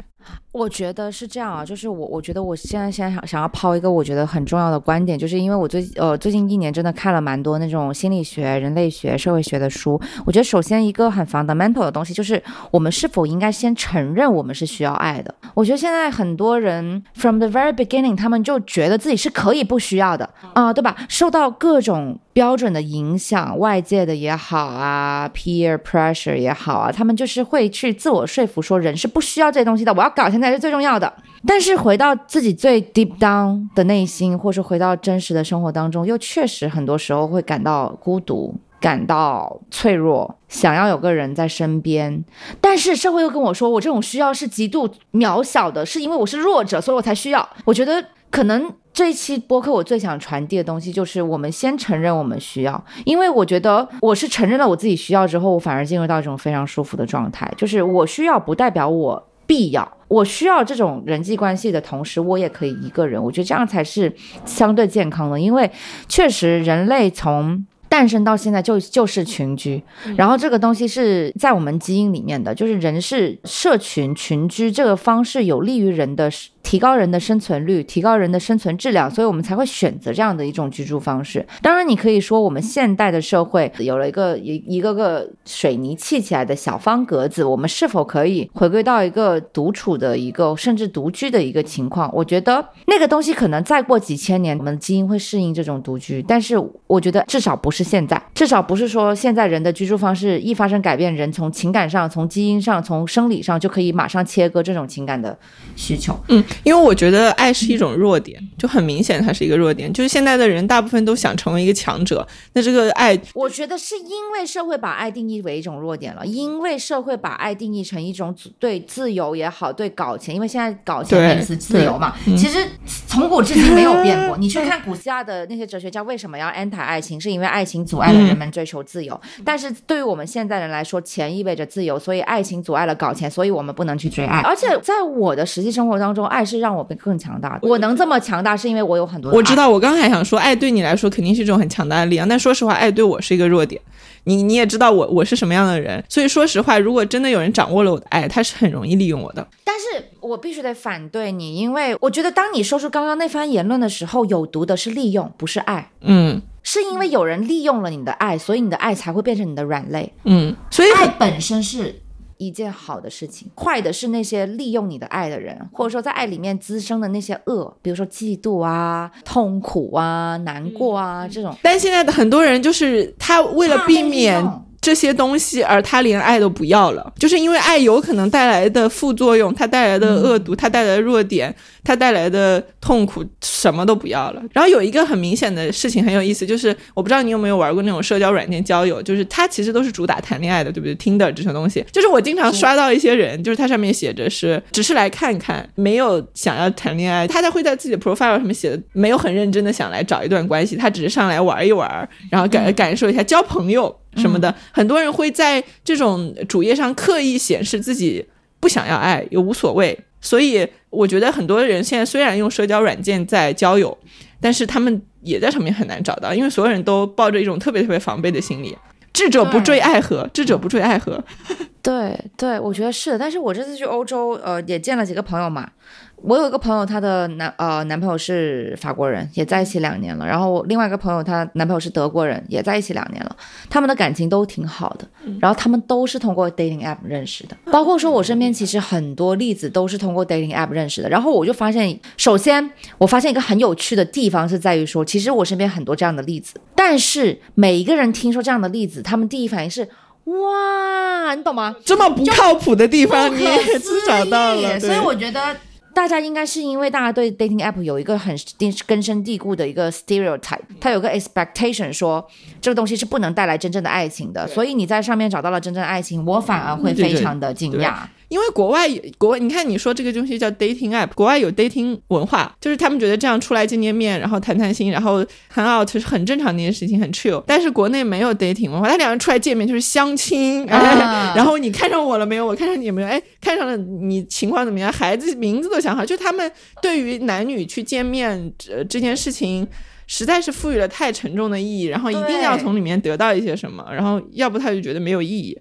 B: 我觉得是这样啊，就是我，我觉得我现在现在想想要抛一个我觉得很重要的观点，就是因为我最呃最近一年真的看了蛮多那种心理学、人类学、社会学的书。我觉得首先一个很 fundamental 的东西就是我们是否应该先承认我们是需要爱的。我觉得现在很多人 from the very beginning 他们就觉得自己是可以不需要的啊，对吧？受到各种标准的影响，外界的也好啊，peer pressure 也好啊，他们就是会去自我说服说人是不需要这些东西的，我要搞现在。才是最重要的。但是回到自己最 deep down 的内心，或是回到真实的生活当中，又确实很多时候会感到孤独，感到脆弱，想要有个人在身边。但是社会又跟我说，我这种需要是极度渺小的，是因为我是弱者，所以我才需要。我觉得可能这一期播客我最想传递的东西就是，我们先承认我们需要，因为我觉得我是承认了我自己需要之后，我反而进入到一种非常舒服的状态，就是我需要不代表我。必要，我需要这种人际关系的同时，我也可以一个人。我觉得这样才是相对健康的，因为确实人类从诞生到现在就就是群居，然后这个东西是在我们基因里面的，就是人是社群群居这个方式有利于人的。提高人的生存率，提高人的生存质量，所以我们才会选择这样的一种居住方式。当然，你可以说我们现代的社会有了一个一一个个水泥砌起来的小方格子，我们是否可以回归到一个独处的一个甚至独居的一个情况？我觉得那个东西可能再过几千年，我们的基因会适应这种独居。但是，我觉得至少不是现在，至少不是说现在人的居住方式一发生改变，人从情感上、从基因上、从生理上就可以马上切割这种情感的需求。
A: 嗯。因为我觉得爱是一种弱点，就很明显它是一个弱点。就是现在的人大部分都想成为一个强者，那这个爱，
B: 我觉得是因为社会把爱定义为一种弱点了，因为社会把爱定义成一种对自由也好，对搞钱，因为现在搞钱意思自由嘛。其实从古至今没有变过。你去 看古希腊的那些哲学家为什么要 anti 爱情，是因为爱情阻碍了人们追求自由。但是对于我们现在人来说，钱意味着自由，所以爱情阻碍了搞钱，所以我们不能去追爱。而且在我的实际生活当中，爱。是让我更强大的。我能这么强大，是因为我有很多。
A: 我知道，我刚还想说，爱对你来说肯定是一种很强大的力量。但说实话，爱对我是一个弱点。你你也知道我我是什么样的人，所以说实话，如果真的有人掌握了我的爱，他是很容易利用我的。
B: 但是我必须得反对你，因为我觉得当你说出刚刚那番言论的时候，有毒的是利用，不是爱。
A: 嗯，
B: 是因为有人利用了你的爱，所以你的爱才会变成你的软肋。
A: 嗯，所以
B: 爱本身是。一件好的事情，坏的是那些利用你的爱的人，或者说在爱里面滋生的那些恶，比如说嫉妒啊、痛苦啊、难过啊这种。
A: 但现在的很多人就是他为了避免。这些东西，而他连爱都不要了，就是因为爱有可能带来的副作用，它带来的恶毒，它带来的弱点，它带来的痛苦，什么都不要了。然后有一个很明显的事情很有意思，就是我不知道你有没有玩过那种社交软件交友，就是它其实都是主打谈恋爱的，对不对？Tinder 这些东西，就是我经常刷到一些人，就是它上面写着是只是来看看，没有想要谈恋爱，他在会在自己的 profile 上面写的没有很认真的想来找一段关系，他只是上来玩一玩，然后感感受一下交朋友。什么的，很多人会在这种主页上刻意显示自己不想要爱，也无所谓。所以我觉得很多人现在虽然用社交软件在交友，但是他们也在上面很难找到，因为所有人都抱着一种特别特别防备的心理。智者不坠爱河，智者不坠爱河。
B: 对对，我觉得是的。但是我这次去欧洲，呃，也见了几个朋友嘛。我有一个朋友，她的男呃男朋友是法国人，也在一起两年了。然后我另外一个朋友，她男朋友是德国人，也在一起两年了。他们的感情都挺好的。然后他们都是通过 dating app 认识的，包括说我身边其实很多例子都是通过 dating app 认识的。然后我就发现，首先我发现一个很有趣的地方是在于说，其实我身边很多这样的例子，但是每一个人听说这样的例子，他们第一反应是。哇，你懂吗？
A: 这么不靠谱的地方，你也是找到
B: 了。所以我觉得大家应该是因为大家对 dating app 有一个很根深蒂固的一个 stereotype，它有个 expectation，说这个东西是不能带来真正的爱情的。所以你在上面找到了真正的爱情，我反而会非常的惊讶。
A: 因为国外国外，你看你说这个东西叫 dating app，国外有 dating 文化，就是他们觉得这样出来见见面，然后谈谈心，然后 hang out 是很正常的一件事情，很 chill。但是国内没有 dating 文化，他两人出来见面就是相亲，然后你看上我了没有？我看上你没有？哎，看上了你情况怎么样？孩子名字都想好，就他们对于男女去见面这这件事情，实在是赋予了太沉重的意义，然后一定要从里面得到一些什么，然后要不他就觉得没有意义。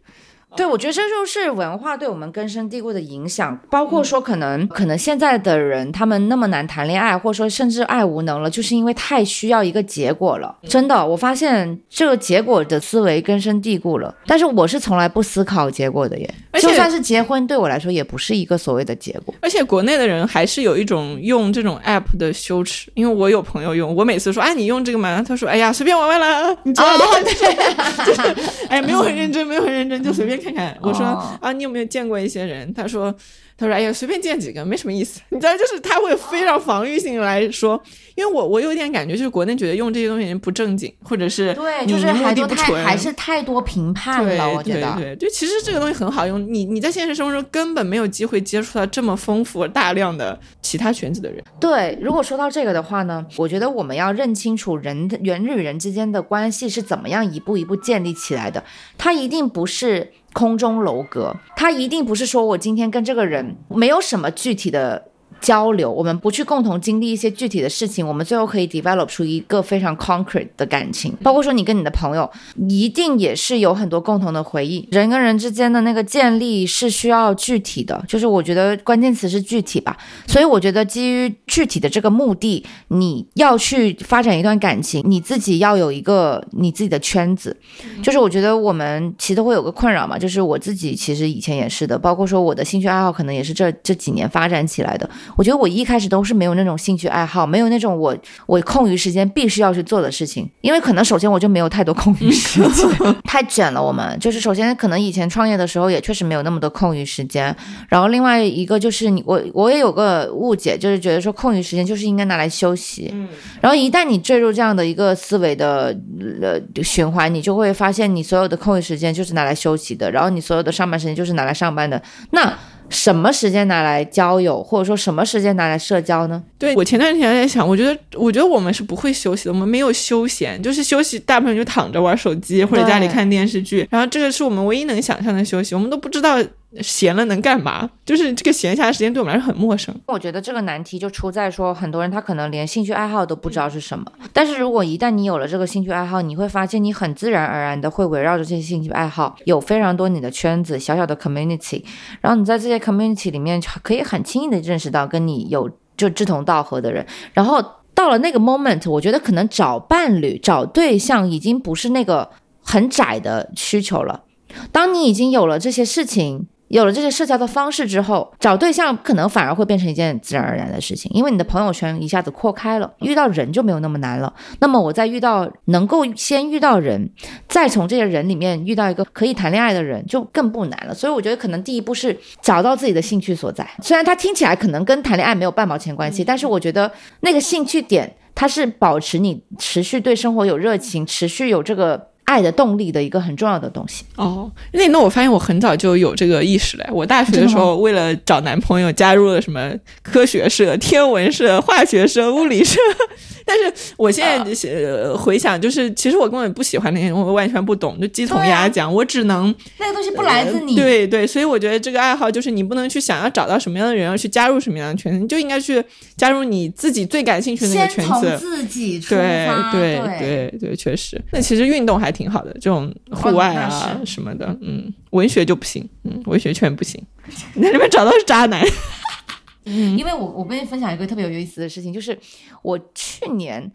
B: 对，我觉得这就是文化对我们根深蒂固的影响，包括说可能可能现在的人他们那么难谈恋爱，或者说甚至爱无能了，就是因为太需要一个结果了。真的，我发现这个结果的思维根深蒂固了。但是我是从来不思考结果的耶，就算是结婚对我来说也不是一个所谓的结果。
A: 而且国内的人还是有一种用这种 app 的羞耻，因为我有朋友用，我每次说哎你用这个吗？他说哎呀随便玩玩啦，你知道吗？就是哎没有很认真，没有很认真，就随便。看看，我说啊，你有没有见过一些人？他说，他说，哎呀，随便见几个，没什么意思。你知道，就是他会非常防御性来说，因为我我有点感觉，就是国内觉得用这些东西不正经，或者是
B: 对，就是还太还是太多评判了。我觉得，
A: 对，就其实这个东西很好用，你你在现实生活中根本没有机会接触到这么丰富大量的其他圈子的人。
B: 对，如果说到这个的话呢，我觉得我们要认清楚人人与人之间的关系是怎么样一步一步建立起来的，它一定不是。空中楼阁，他一定不是说我今天跟这个人没有什么具体的。交流，我们不去共同经历一些具体的事情，我们最后可以 develop 出一个非常 concrete 的感情。包括说你跟你的朋友，一定也是有很多共同的回忆。人跟人之间的那个建立是需要具体的，就是我觉得关键词是具体吧。所以我觉得基于具体的这个目的，你要去发展一段感情，你自己要有一个你自己的圈子。就是我觉得我们其实会有个困扰嘛，就是我自己其实以前也是的，包括说我的兴趣爱好可能也是这这几年发展起来的。我觉得我一开始都是没有那种兴趣爱好，没有那种我我空余时间必须要去做的事情，因为可能首先我就没有太多空余时间，太卷了。我们就是首先可能以前创业的时候也确实没有那么多空余时间，然后另外一个就是你我我也有个误解，就是觉得说空余时间就是应该拿来休息，嗯，然后一旦你坠入这样的一个思维的呃循环，你就会发现你所有的空余时间就是拿来休息的，然后你所有的上班时间就是拿来上班的，那。什么时间拿来交友，或者说什么时间拿来社交呢？
A: 对我前段时间在想，我觉得，我觉得我们是不会休息的，我们没有休闲，就是休息，大部分就躺着玩手机或者家里看电视剧，然后这个是我们唯一能想象的休息，我们都不知道。闲了能干嘛？就是这个闲暇时间对我们来说很陌生。
B: 我觉得这个难题就出在说，很多人他可能连兴趣爱好都不知道是什么。但是如果一旦你有了这个兴趣爱好，你会发现你很自然而然的会围绕着这些兴趣爱好，有非常多你的圈子，小小的 community。然后你在这些 community 里面可以很轻易的认识到跟你有就志同道合的人。然后到了那个 moment，我觉得可能找伴侣、找对象已经不是那个很窄的需求了。当你已经有了这些事情。有了这些社交的方式之后，找对象可能反而会变成一件自然而然的事情，因为你的朋友圈一下子扩开了，遇到人就没有那么难了。那么我在遇到能够先遇到人，再从这些人里面遇到一个可以谈恋爱的人，就更不难了。所以我觉得可能第一步是找到自己的兴趣所在，虽然它听起来可能跟谈恋爱没有半毛钱关系，但是我觉得那个兴趣点，它是保持你持续对生活有热情，持续有这个。爱的动力的一个很重要的东西
A: 哦，那那我发现我很早就有这个意识了。我大学的时候为了找男朋友，加入了什么科学社、天文社、化学社、物理社。但是我现在呃回想，就是其实我根本不喜欢那些，我完全不懂，就鸡同鸭讲。我只能
B: 那个东西不来自你，
A: 对对，所以我觉得这个爱好就是你不能去想要找到什么样的人，要去加入什么样的圈子，你就应该去加入你自己最感兴趣的那个圈子。
B: 自己
A: 对对对对，确实。那其实运动还挺好的，这种户外啊什么的，嗯，文学就不行，嗯，文学圈不行。你在里面找到是渣男。嗯
B: 因为我我跟你分享一个特别有意思的事情，就是我去年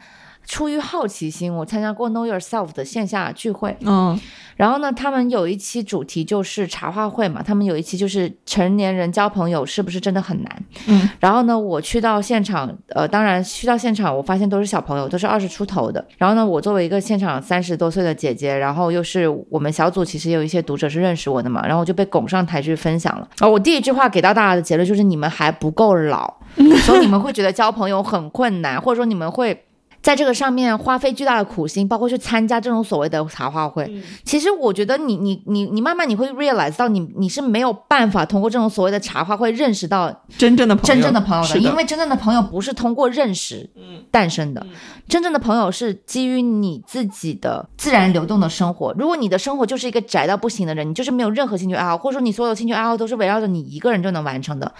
B: 出于好奇心，我参加过 Know Yourself 的线下聚会，
A: 嗯
B: 然后呢，他们有一期主题就是茶话会嘛，他们有一期就是成年人交朋友是不是真的很难？
A: 嗯，
B: 然后呢，我去到现场，呃，当然去到现场，我发现都是小朋友，都是二十出头的。然后呢，我作为一个现场三十多岁的姐姐，然后又是我们小组其实也有一些读者是认识我的嘛，然后我就被拱上台去分享了。然后我第一句话给到大家的结论就是你们还不够老，所以你们会觉得交朋友很困难，或者说你们会。在这个上面花费巨大的苦心，包括去参加这种所谓的茶话会，其实我觉得你你你你慢慢你会 realize 到你你是没有办法通过这种所谓的茶话会认识到
A: 真正的朋友，
B: 真正的朋友的，
A: 的。
B: 因为真正的朋友不是通过认识诞生的，真正的朋友是基于你自己的自然流动的生活。如果你的生活就是一个宅到不行的人，你就是没有任何兴趣爱好，或者说你所有兴趣爱好都是围绕着你一个人就能完成的。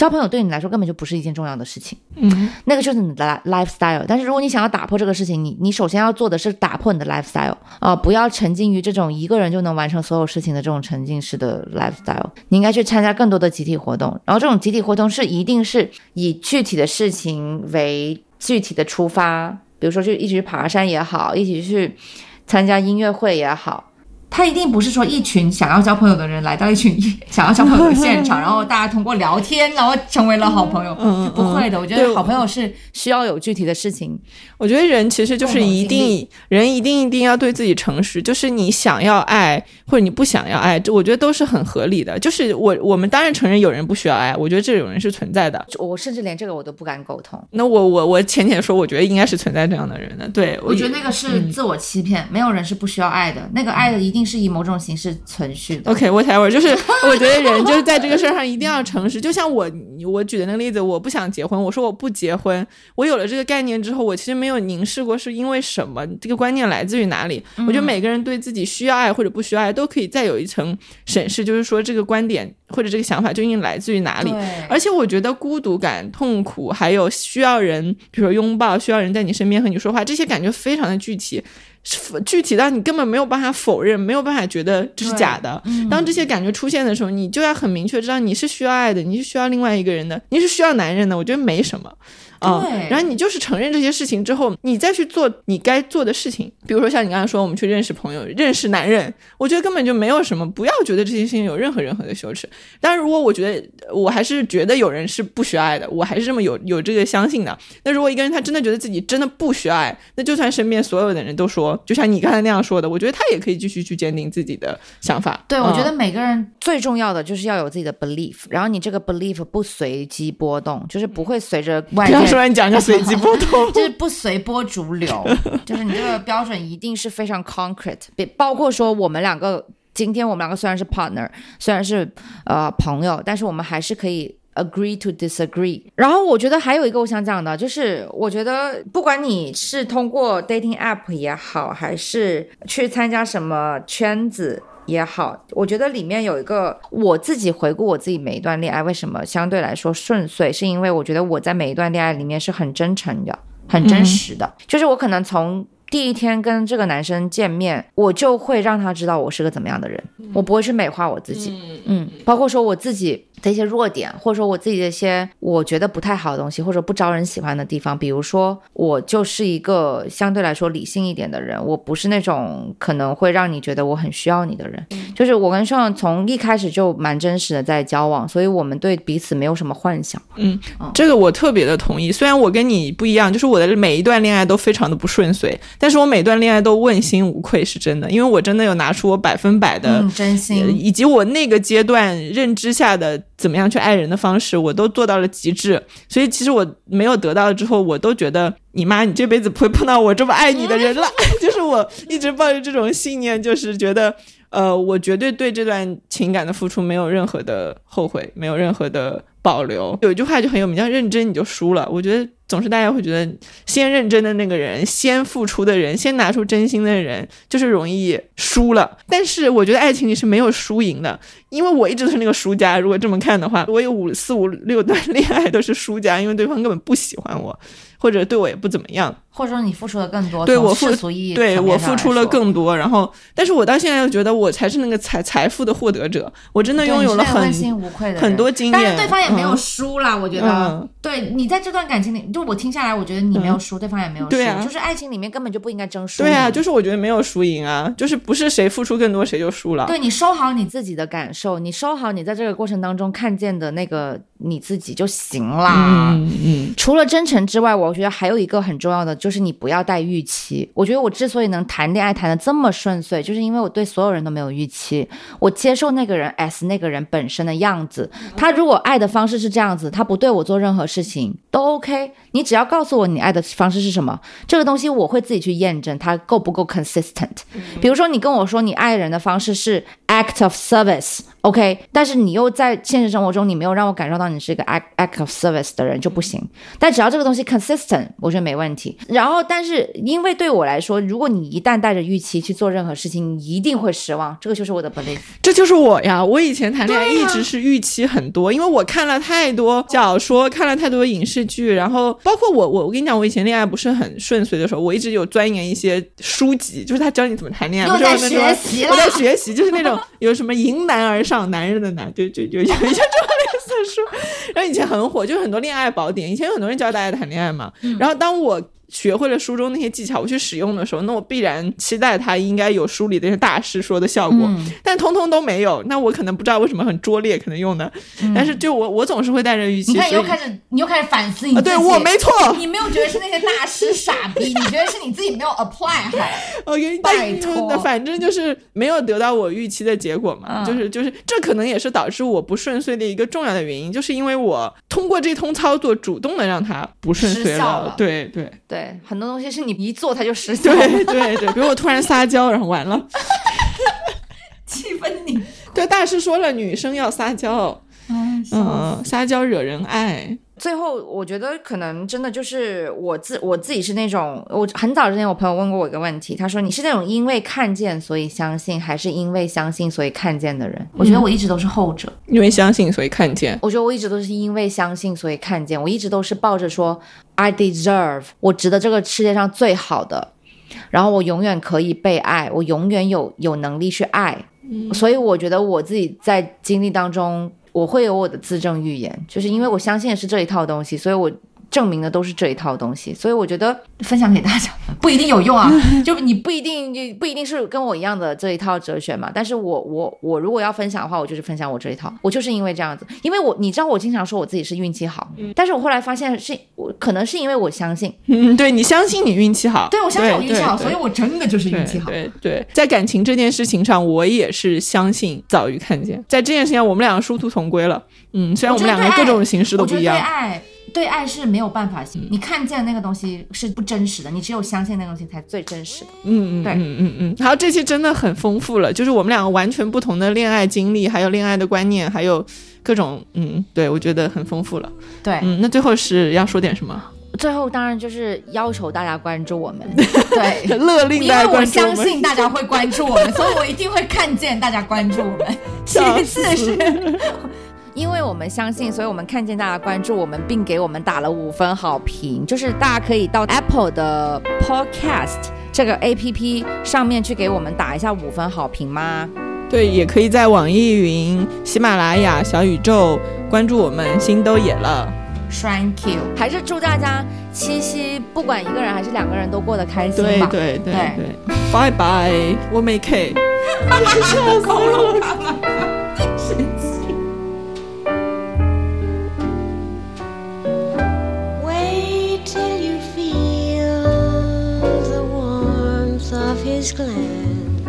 B: 交朋友对你来说根本就不是一件重要的事情，
A: 嗯
B: 那个就是你的 li- lifestyle。但是如果你想要打破这个事情，你你首先要做的是打破你的 lifestyle 啊、不要沉浸于这种一个人就能完成所有事情的这种沉浸式的 lifestyle。你应该去参加更多的集体活动，然后这种集体活动是一定是以具体的事情为具体的出发，比如说就一起去爬山也好，一起去参加音乐会也好。他一定不是说一群想要交朋友的人来到一群 想要交朋友的现场，然后大家通过聊天，然后成为了好朋友。
A: 嗯嗯
B: 不会的，我觉得好朋友是需要有具体的事情。
A: 我觉得人其实就是一定人一定一定要对自己诚实，就是你想要爱或者你不想要爱，这我觉得都是很合理的。就是我我们当然承认有人不需要爱，我觉得这种人是存在的。
B: 我甚至连这个我都不敢沟通。
A: 那我我我浅浅说，我觉得应该是存在这样的人的。对，
B: 我觉得那个是自我欺骗，没有人是不需要爱的。那个爱的一定是以某种形式存续的。
A: OK，whatever，、就是 我觉得人就是在这个事儿上一定要诚实。就像我我举的那个例子，我不想结婚，我说我不结婚，我有了这个概念之后，我其实没有凝视过是因为什么，这个观念来自于哪里。我觉得每个人对自己需要爱或者不需要爱，都可以再有一层审视，就是说这个观点或者这个想法究竟来自于哪里。而且我觉得孤独感、痛苦，还有需要人，比如说拥抱，需要人在你身边和你说话，这些感觉非常的具体，是具体到你根本没有办法否认，没有办法觉得这是假的。当这些感觉出现的时候，你就要很明确知道你是需要爱的，你是需要另外一个人的，你是需要男人的。我觉得没什么。啊、
B: 对
A: 然后你就是承认这些事情之后，你再去做你该做的事情。比如说像你刚才说，我们去认识朋友、认识男人，我觉得根本就没有什么，不要觉得这些事情有任何任何的羞耻。但是，如果我觉得我还是觉得有人是不需要爱的，我还是这么有有这个相信的。那如果一个人他真的觉得自己真的不需要爱，那就算身边所有的人都说，就像你刚才那样说的，我觉得他也可以继续去坚定自己的想法。
B: 对，
A: 嗯
B: 我觉得每个人最重要的就是要有自己的 belief，然后你这个 belief 不随机波动，就是不会随着外
A: 不要
B: 界
A: 说你讲个随机波动。
B: 就是不随波逐流，就是你这个标准一定是非常 concrete，别包括说我们两个今天我们两个虽然是 partner，虽然是呃朋友，但是我们还是可以。Agree to disagree。然后我觉得还有一个我想讲的，就是我觉得不管你是通过 dating app 也好，还是去参加什么圈子也好，我觉得里面有一个我自己回顾我自己每一段恋爱为什么相对来说顺遂，是因为我觉得我在每一段恋爱里面是很真诚的，很真实的，就是我可能从。第一天跟这个男生见面，我就会让他知道我是个怎么样的人，我不会去美化我自己，嗯，包括说我自己的一些弱点，或者说我自己的一些我觉得不太好的东西，或者不招人喜欢的地方，比如说我就是一个相对来说理性一点的人，我不是那种可能会让你觉得我很需要你的人，就是我跟上从一开始就蛮真实的在交往，所以我们对彼此没有什么幻想。
A: 嗯这个我特别的同意。虽然我跟你不一样，就是我的每一段恋爱都非常的不顺遂，但是我每段恋爱都问心无愧，是真的，因为我真的有拿出我百分百的。
B: 嗯，真
A: 呃
B: 心。
A: 以及我那个阶段认知下的怎么样去爱人的方式，我都做到了极致。所以其实我没有得到之后，我都觉得你妈，你这辈子不会碰到我这么爱你的人了。就是我一直抱着这种信念，就是觉得，呃，我绝对对这段情感的付出没有任何的后悔，没有任何的保留。有一句话就很有名，叫“认真你就输了”。我觉得总是大家会觉得先认真的那个人，先付出的人，先拿出真心的人，就是容易输了。但是我觉得爱情里是没有输赢的，因为我一直都是那个输家。如果这么看的话，我有五四五六段恋爱都是输家，因为对方根本不喜欢我，或者对我也不怎么样。
B: 或者说你付出的更多，
A: 对我付
B: 世俗意义
A: 对我付出了更多，然后，但是我到现在又觉得我才是那个财财富的获得者，我真的拥有了很很多经验，
B: 但是对方也没有
A: 嗯
B: 输啦，我觉得。
A: 嗯
B: 对你在这段感情里，就我听下来，我觉得你没有输，对方也没有输，
A: 对啊
B: 就是爱情里面根本就不应该争输。
A: 对啊，就是我觉得没有输赢啊，就是不是谁付出更多谁就输了。
B: 对你收好你自己的感受，你收好你在这个过程当中看见的那个你自己就行啦。
A: 嗯嗯，
B: 除了真诚之外，我觉得还有一个很重要的，就是你不要带预期。我觉得我之所以能谈恋爱谈的这么顺遂，就是因为我对所有人都没有预期，我接受那个人 as 那个人本身的样子。他如果爱的方式是这样子，他不对我做任何事情都 OK。你只要告诉我你爱的方式是什么，这个东西我会自己去验证它够不够 consistent。比如说你跟我说你爱人的方式是 act of service。OK，但是你又在现实生活中，你没有让我感受到你是一个 act act of service 的人就不行。但只要这个东西 consistent，我觉得没问题。然后，但是因为对我来说，如果你一旦带着预期去做任何事情，你一定会失望。这个就是我的 belief。
A: 这就是我呀！我以前谈恋爱一直是预期很多，因为我看了太多小说，看了太多影视剧，然后包括我我我跟你讲，我以前恋爱不是很顺遂的时候，我一直有钻研一些书籍，就是他教你怎么谈恋爱，
B: 又在学习了
A: 我在学习，就是那种有什么迎难而上，男人的难，就就就 有一些这种类似的书。然后以前很火，就是很多恋爱宝典，以前有很多人教大家谈恋爱嘛。然后当我学会了书中那些技巧，我去使用的时候，那我必然期待它应该有书里的那些大师说的效果，
B: 嗯。
A: 但通通都没有。那我可能不知道为什么很拙劣，可能用的，但是就我我总是会带着预期，
B: 你看，你又开始，你又开始反思你
A: 啊，
B: 自己。
A: 对我没错。
B: 你没有觉得是那些大师傻逼，你觉得是你自己没有 apply 好。
A: OK，
B: 拜
A: 但
B: 托。
A: 反正就是没有得到我预期的结果嘛，
B: 嗯。
A: 就是就是这可能也是导致我不顺遂的一个重要的原因，就是因为我通过这通操作主动的让它不顺遂
B: 了。
A: 对对
B: 对，很多东西是你一做它就实现，
A: 对 对对，比如我突然撒娇，然后完了。
B: 气氛你。
A: 对，大师说了，女生要撒娇，嗯，撒娇惹人爱。
B: 最后，我觉得可能真的就是我自我自己是那种，我很早之前我朋友问过我一个问题，他说你是那种因为看见所以相信，还是因为相信所以看见的人？我觉得我一直都是后者。
A: 因为相信，所以看见。
B: 我觉得我一直都是因为相信所以看见，我一直都是抱着说 I deserve，我值得这个世界上最好的，然后我永远可以被爱，我永远有有能力去爱。所以我觉得我自己在经历当中，我会有我的自证预言，就是因为我相信的是这一套东西，所以我。证明的都是这一套东西，所以我觉得分享给大家不一定有用啊，就你不一定就不一定是跟我一样的这一套哲学嘛。但是我我我如果要分享的话，我就是分享我这一套，我就是因为这样子，因为我你知道我经常说我自己是运气好，但是我后来发现是我可能是因为我相信，
A: 嗯，对你相信你运气好，
B: 对我相信我运气好，所以我真的就是运气好。
A: 对对，在感情这件事情上，我也是相信早于看见。在这件事情上，我们两个殊途同归了。嗯，虽然我们两个各种形式都
B: 我觉得对
A: 不一样。
B: 爱，对爱是没有办法，你看见那个东西是不真实的，你只有相信那个东西才最真实的。
A: 嗯嗯
B: 对
A: 嗯嗯嗯。好，这期真的很丰富了，就是我们两个完全不同的恋爱经历，还有恋爱的观念，还有各种嗯，对我觉得很丰富了。
B: 对，
A: 嗯，那最后是要说点什么？
B: 最后当然就是要求大家关注我们，对。
A: 勒令
B: 因为我
A: 大家关注们。
B: 相信大家会关注我们，所以我一定会看见大家关注我们。其次是，因为我们相信，所以我们看见大家关注我们，并给我们打了五分好评。就是大家可以到 Apple 的 Podcast 这个 APP 上面去给我们打一下五分好评吗？
A: 对，也可以在网易云、喜马拉雅、小宇宙关注我们，心都野了。
B: Thank you，还是祝大家七夕不管一个人还是两个人都过得开心吧。
A: 对对对
B: 对
A: 对，拜拜，我没 K。笑死我了。
C: His glance,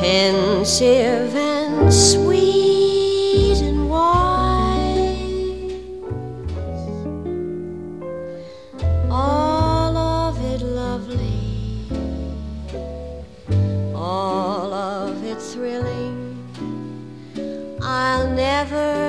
C: pensive and sweet and wise. All of it lovely, all of it thrilling. I'll never